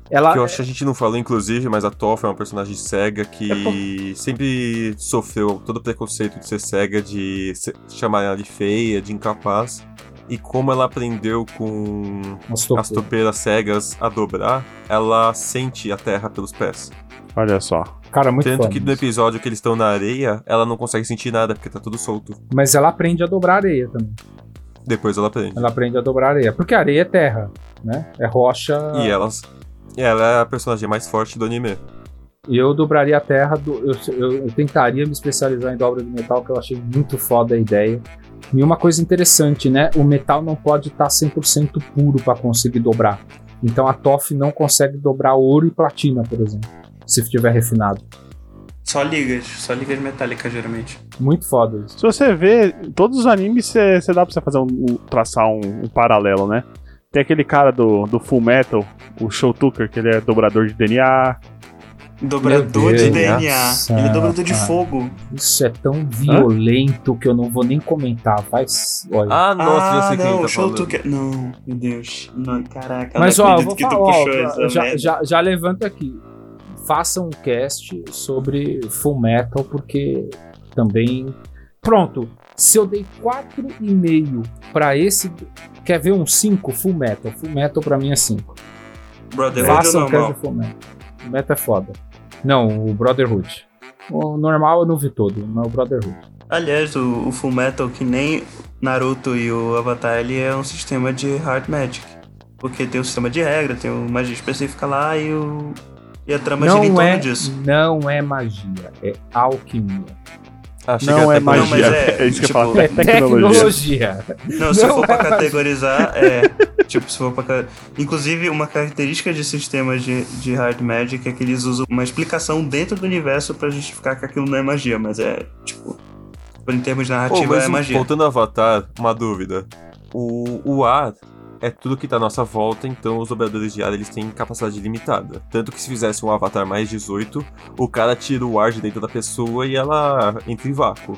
Ela, Que eu acho que a gente não falou, inclusive, mas a Toph é uma personagem cega que sempre sofreu todo o preconceito de ser cega, de chamar ela de feia, de incapaz. E como ela aprendeu com As as topeiras cegas a dobrar, ela sente a terra pelos pés. Olha só. Cara, muito Tanto que no episódio que eles estão na areia, ela não consegue sentir nada, porque tá tudo solto. Mas ela aprende a dobrar areia também. Depois ela aprende. Ela aprende a dobrar areia. Porque areia é terra, né? É rocha. E elas. e ela é a personagem mais forte do anime. E eu dobraria a terra. Do, eu, eu- eu tentaria me especializar em dobra de metal, que eu achei muito foda a ideia. E uma coisa interessante, né? O metal não pode estar 100% puro para conseguir dobrar. Então a TOF não consegue dobrar ouro e platina, por exemplo. Se estiver refinado. Só ligas, só ligas metálicas, geralmente. Muito foda isso. Se você ver, todos os animes você você dá pra você fazer um, um- traçar um, um paralelo, né? Tem aquele cara do, do Full Metal, o Show Tucker, que ele é dobrador de DNA. Dobrador de. DNA. Ele é dobrador de Nossa. fogo. Isso é tão violento que eu não vou nem comentar. Vai. Olha. Ah, nossa, já ah, sei quem não, tá o show falando. tu quer. Não, meu Deus. Não, caraca, Mas não ó, vou que tu falar, puxou ó, essa já, já, já levanta aqui. Faça um cast sobre Full Metal, porque também. Pronto. Se eu dei 4,5 pra esse. Quer ver um 5? Full Metal. Full Metal pra mim é 5. Brotherhood Faça ou um cast de Full Metal. Full Metal é foda. Não, o Brotherhood. O normal eu não vi todo, mas o Brotherhood. Aliás, o, o Full Metal, que nem Naruto e o Avatar, ele é um sistema de Hard Magic. Porque tem o sistema de regra, tem o magia específica lá e o. E a trama gira em Não torno é, disso. não é magia, é alquimia. Ah, Não até é pra- Não, mas magia. é, É, isso que eu tipo, falo. É tecnologia. Tecnologia. Não, se Não for pra é magia. categorizar, é. Tipo, se for pra. Inclusive, uma característica de sistemas de, de Hard Magic é que eles usam uma explicação dentro do universo pra justificar que aquilo não é magia, mas é, tipo. Em termos de Pô, narrativa, mas é magia. voltando ao Avatar, uma dúvida. O, o ar é tudo que tá à nossa volta, então os dobradores de ar eles têm capacidade limitada. Tanto que se fizesse um Avatar mais 18, o cara tira o ar de dentro da pessoa e ela entra em vácuo.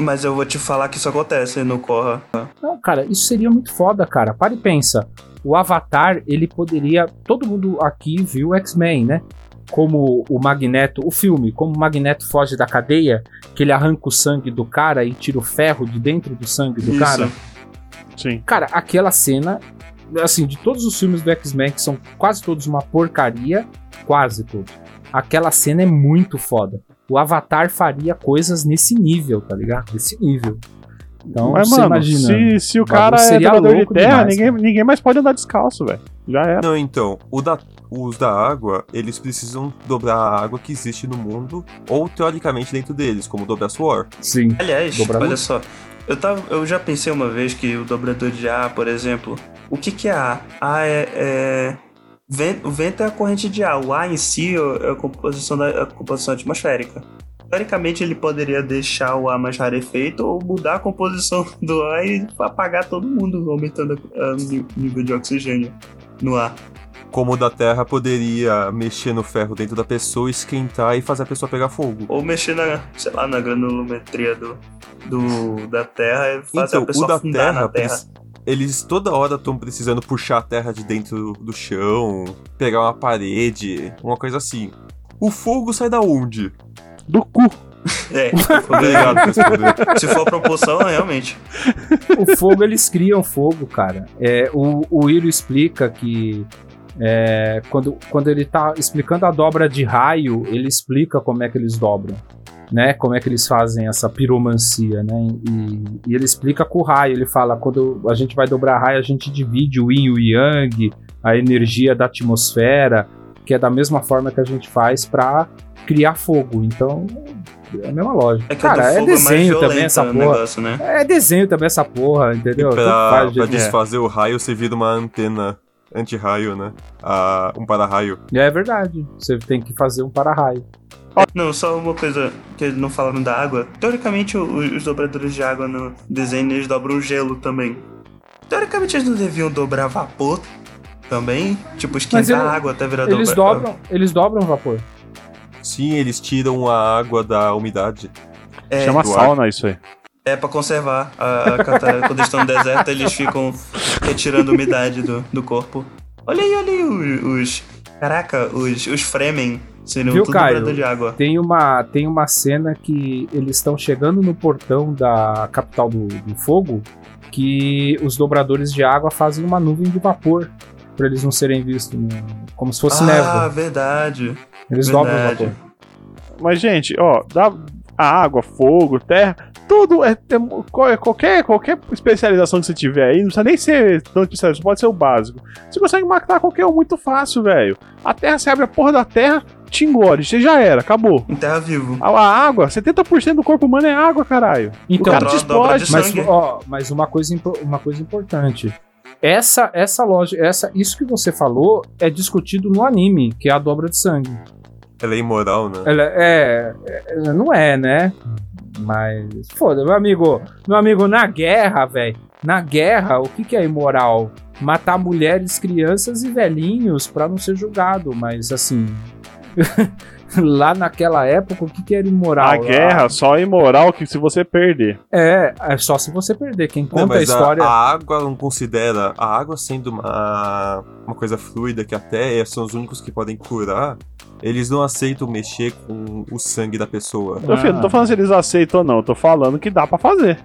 Mas eu vou te falar que isso acontece no Korra. Não, cara, isso seria muito foda, cara. Para e pensa. O Avatar, ele poderia. Todo mundo aqui viu X-Men, né? como o Magneto, o filme, como o Magneto foge da cadeia, que ele arranca o sangue do cara e tira o ferro de dentro do sangue do Isso. cara. Sim. Cara, aquela cena, assim, de todos os filmes do X-Men, que são quase todos uma porcaria, quase todos, aquela cena é muito foda. O Avatar faria coisas nesse nível, tá ligado? Nesse nível. Então, Mas, você mano, imagina. se, se o cara é dobrador de terra, demais, ninguém, cara. ninguém mais pode andar descalço, velho. Já era. Não, então, o da, os da água, eles precisam dobrar a água que existe no mundo, ou teoricamente dentro deles, como dobrar suor. Sim. Aliás, Dobrador? olha só. Eu, tava, eu já pensei uma vez que o dobrador de ar, por exemplo. O que, que é ar? Ar é. é vento, o vento é a corrente de ar. O ar em si é a composição, da, a composição atmosférica. Teoricamente, ele poderia deixar o ar mais rarefeito ou mudar a composição do ar e apagar todo mundo, aumentando a- a- o nível de oxigênio no ar. Como o da terra poderia mexer no ferro dentro da pessoa, esquentar e fazer a pessoa pegar fogo. Ou mexer na, sei lá, na granulometria do, do, da Terra e fazer Então, a pessoa o da afundar terra, na Terra. eles toda hora estão precisando puxar a terra de dentro do chão, pegar uma parede, uma coisa assim. O fogo sai da onde? Do cu. É, Obrigado por responder. se for a proporção, realmente. o fogo, eles criam fogo, cara. É, o, o Iro explica que é, quando, quando ele tá explicando a dobra de raio, ele explica como é que eles dobram. Né, como é que eles fazem essa piromancia, né? E, e ele explica com o raio. Ele fala: quando a gente vai dobrar raio, a gente divide o yin e o yang, a energia da atmosfera, que é da mesma forma que a gente faz para criar fogo. Então, é a mesma lógica. É Cara, é é desenho violento também essa o porra. negócio, né? É desenho também essa porra, entendeu? Tanto Pra, faz pra é. desfazer o raio, você vira uma antena anti-raio, né? Ah, um para-raio. É verdade. Você tem que fazer um para-raio. Não, só uma coisa que eles não falaram da água. Teoricamente, os dobradores de água no desenho, eles dobram gelo também. Teoricamente, eles não deviam dobrar vapor também? Tipo, esquentar ele- a água até virar Eles dobra- dobram, eles dobram vapor. Sim, eles tiram a água da umidade. É, Chama ar. sauna isso aí. é pra conservar a, a catarata. Quando eles estão no deserto, eles ficam retirando umidade do, do corpo. Olha aí, olha aí os... os- caraca, os, os Fremen seriam Viu, tudo Caio? de água. Tem uma, tem uma cena que eles estão chegando no portão da capital do, do fogo que os dobradores de água fazem uma nuvem de vapor para eles não serem vistos, né? como se fosse ah, névoa. verdade. Eles dobram o verdade. vapor. Mas, gente, ó, dá a água, fogo, terra, tudo é, é- qual- qualquer, qualquer especialização que você tiver aí, não precisa nem ser tão especializado, pode ser o básico. Você consegue matar qualquer um muito fácil, velho. A terra, você abre a porra da terra, te engole, você já era, acabou. Em terra vivo. A, a água, 70% do corpo humano é água, caralho. Então, o cara te explode. Mas, sangue. ó, mas uma coisa, uma coisa importante. Essa, essa loja, essa, isso que você falou é discutido no anime, que é a dobra de sangue. Ela é imoral, né? Ela é, é- não é, né? Mas foda, meu amigo, meu amigo na guerra, velho. Na guerra, o que que é imoral? Matar mulheres, crianças e velhinhos pra não ser julgado, mas assim, lá naquela época, o que que era imoral? A guerra só é imoral que se você perder. É, é só se você perder. Quem Não, conta a mas história. A, água não considera. A água sendo uma, uma coisa fluida que até são os únicos que podem curar. Eles não aceitam mexer com o sangue da pessoa. Meu filho, não tô falando se eles aceitam ou não, eu tô falando que dá pra fazer.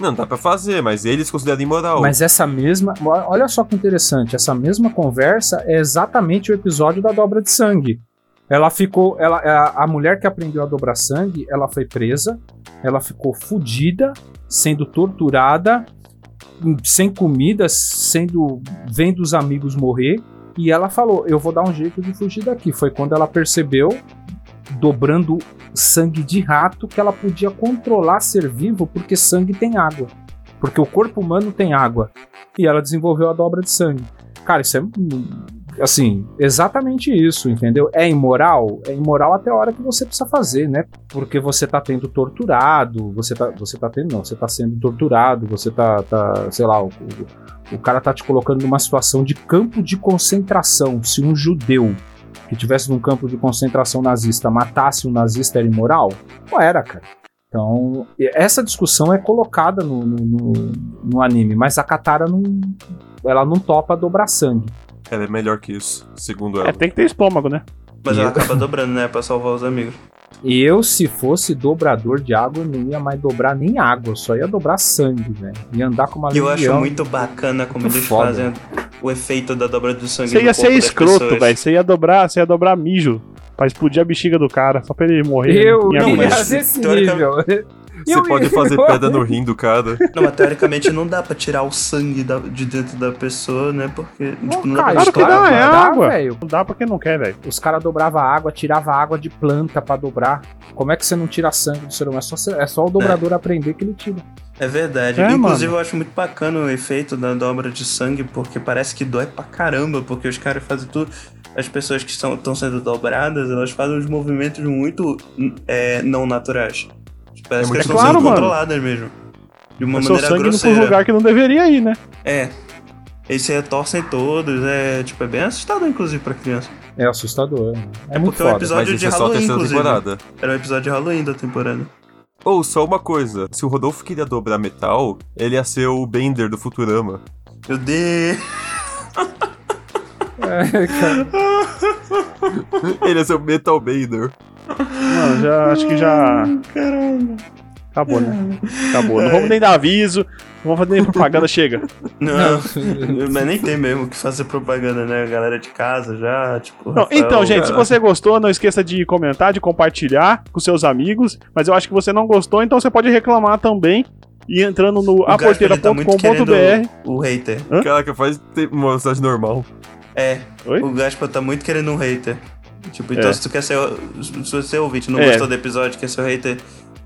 Não, dá pra fazer, mas eles consideram imoral. Mas essa mesma. Olha só que interessante. Essa mesma conversa é exatamente o episódio da dobra de sangue. Ela ficou. Ela, a, a mulher que aprendeu a dobrar sangue, ela foi presa. Ela ficou fodida, sendo torturada, hum, sem comida, sendo. vendo os amigos morrer. E ela falou: Eu vou dar um jeito de fugir daqui. Foi quando ela percebeu, dobrando sangue de rato, que ela podia controlar ser vivo, porque sangue tem água. Porque o corpo humano tem água. E ela desenvolveu a dobra de sangue. Cara, isso é. Assim, exatamente isso, entendeu? É imoral? É imoral até a hora que você precisa fazer, né? Porque você tá tendo torturado, você tá, você tá tendo, não, você tá sendo torturado, você tá, tá sei lá, o, o, o cara tá te colocando numa situação de campo de concentração. Se um judeu que tivesse num campo de concentração nazista matasse um nazista era imoral? Não era, cara. Então, essa discussão é colocada no, no, no- no anime, mas a Katara não. Ela não topa dobrar sangue. Ela é melhor que isso, segundo ela. É, tem que ter estômago, né? Mas E ela eu- acaba dobrando, né? Pra salvar os amigos. Eu, se fosse dobrador de água, eu não ia mais dobrar nem água, só ia dobrar sangue, velho. Ia andar com uma E eu acho muito bacana como Muito eles foda. fazem o efeito da dobra do sangue Você no ia corpo ser escroto, velho. Você ia dobrar, você ia dobrar mijo pra explodir a bexiga do cara, só pra ele morrer. Eu em Não, ia desse teoricamente- nível. Você pode fazer pedra no rim do cara. Não, mas teoricamente não dá pra tirar o sangue da- de dentro da pessoa, né? Porque, tipo, não dá Caio, pra Claro dá, é dá, água. velho. Não dá porque não quer, velho. Os caras dobravam água, tirava água de planta pra dobrar. Como é que você não tira sangue do ser humano? É só, é só o dobrador aprender que ele tira. É verdade. É, Inclusive, mano. eu acho muito bacana o efeito da dobra de sangue, porque parece que dói pra caramba, porque os caras fazem tudo. As pessoas que estão sendo dobradas, elas fazem uns movimentos muito é, não naturais. Parece É que muito estão claro, sendo mano. controladas mesmo. De uma Mas seu maneira sangue indo pro grosseira. lugar que não deveria ir, né? É. Eles se retorcem todos, é tipo, é bem assustador, inclusive, pra criança. É assustador. né? É, É muito porque é um episódio- Mas de é Halloween, temporada. Era um episódio de Halloween da temporada. Ou só uma coisa, se o Rodolfo queria dobrar metal, ele ia ser o Bender do Futurama. Meu Deus! É, cara. Ele ia ser o Metal Bender. Não, já acho que já. Caramba. Acabou, né? Acabou. Não vamos nem dar aviso, não vamos fazer nem propaganda, chega. Não, mas nem tem mesmo o que fazer propaganda, né? A galera de casa já, tipo. Não, Rafael, então, gente, se cara. você gostou, não esqueça de comentar, de compartilhar com seus amigos. Mas eu acho que você não gostou, então você pode reclamar também. E entrando no tá aporteira.com.br. querendo O hater. Hã? Caraca, faz uma mensagem normal. É, Oi? o Gaspa tá muito querendo um hater. Tipo, então É. se tu quer ser. Se você é ouvinte não É. gostou do episódio, quer ser o hater,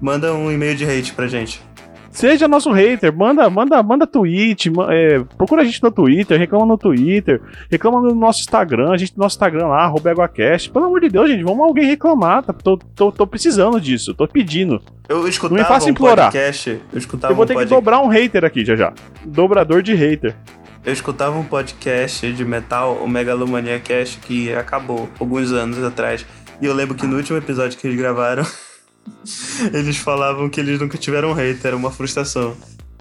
manda um e-mail de hate pra gente. Seja nosso hater, manda, manda, manda tweet, é, procura a gente no Twitter, reclama no Twitter, reclama no nosso Instagram, a gente tem nosso Instagram lá, arroba EguaCast. Pelo amor de Deus, gente, vamos alguém reclamar, tá? tô, tô, tô precisando disso, tô pedindo. Eu escutava faça um implorar. podcast. Eu escutava Eu vou um ter que dobrar um hater aqui já já. Dobrador de hater. Eu escutava um podcast de metal, o Megalomania Cast, que acabou alguns anos atrás. E eu lembro que no último episódio que eles gravaram, eles falavam que eles nunca tiveram hater, era uma frustração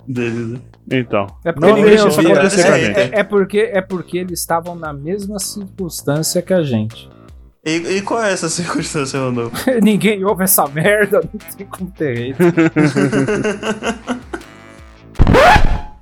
deles. né? Então, É porque não deixa isso acontecer é. É, é porque, é porque eles estavam na mesma circunstância que a gente. E, e qual é essa circunstância, Rodolfo? Ninguém ouve essa merda, não tem como ter hater.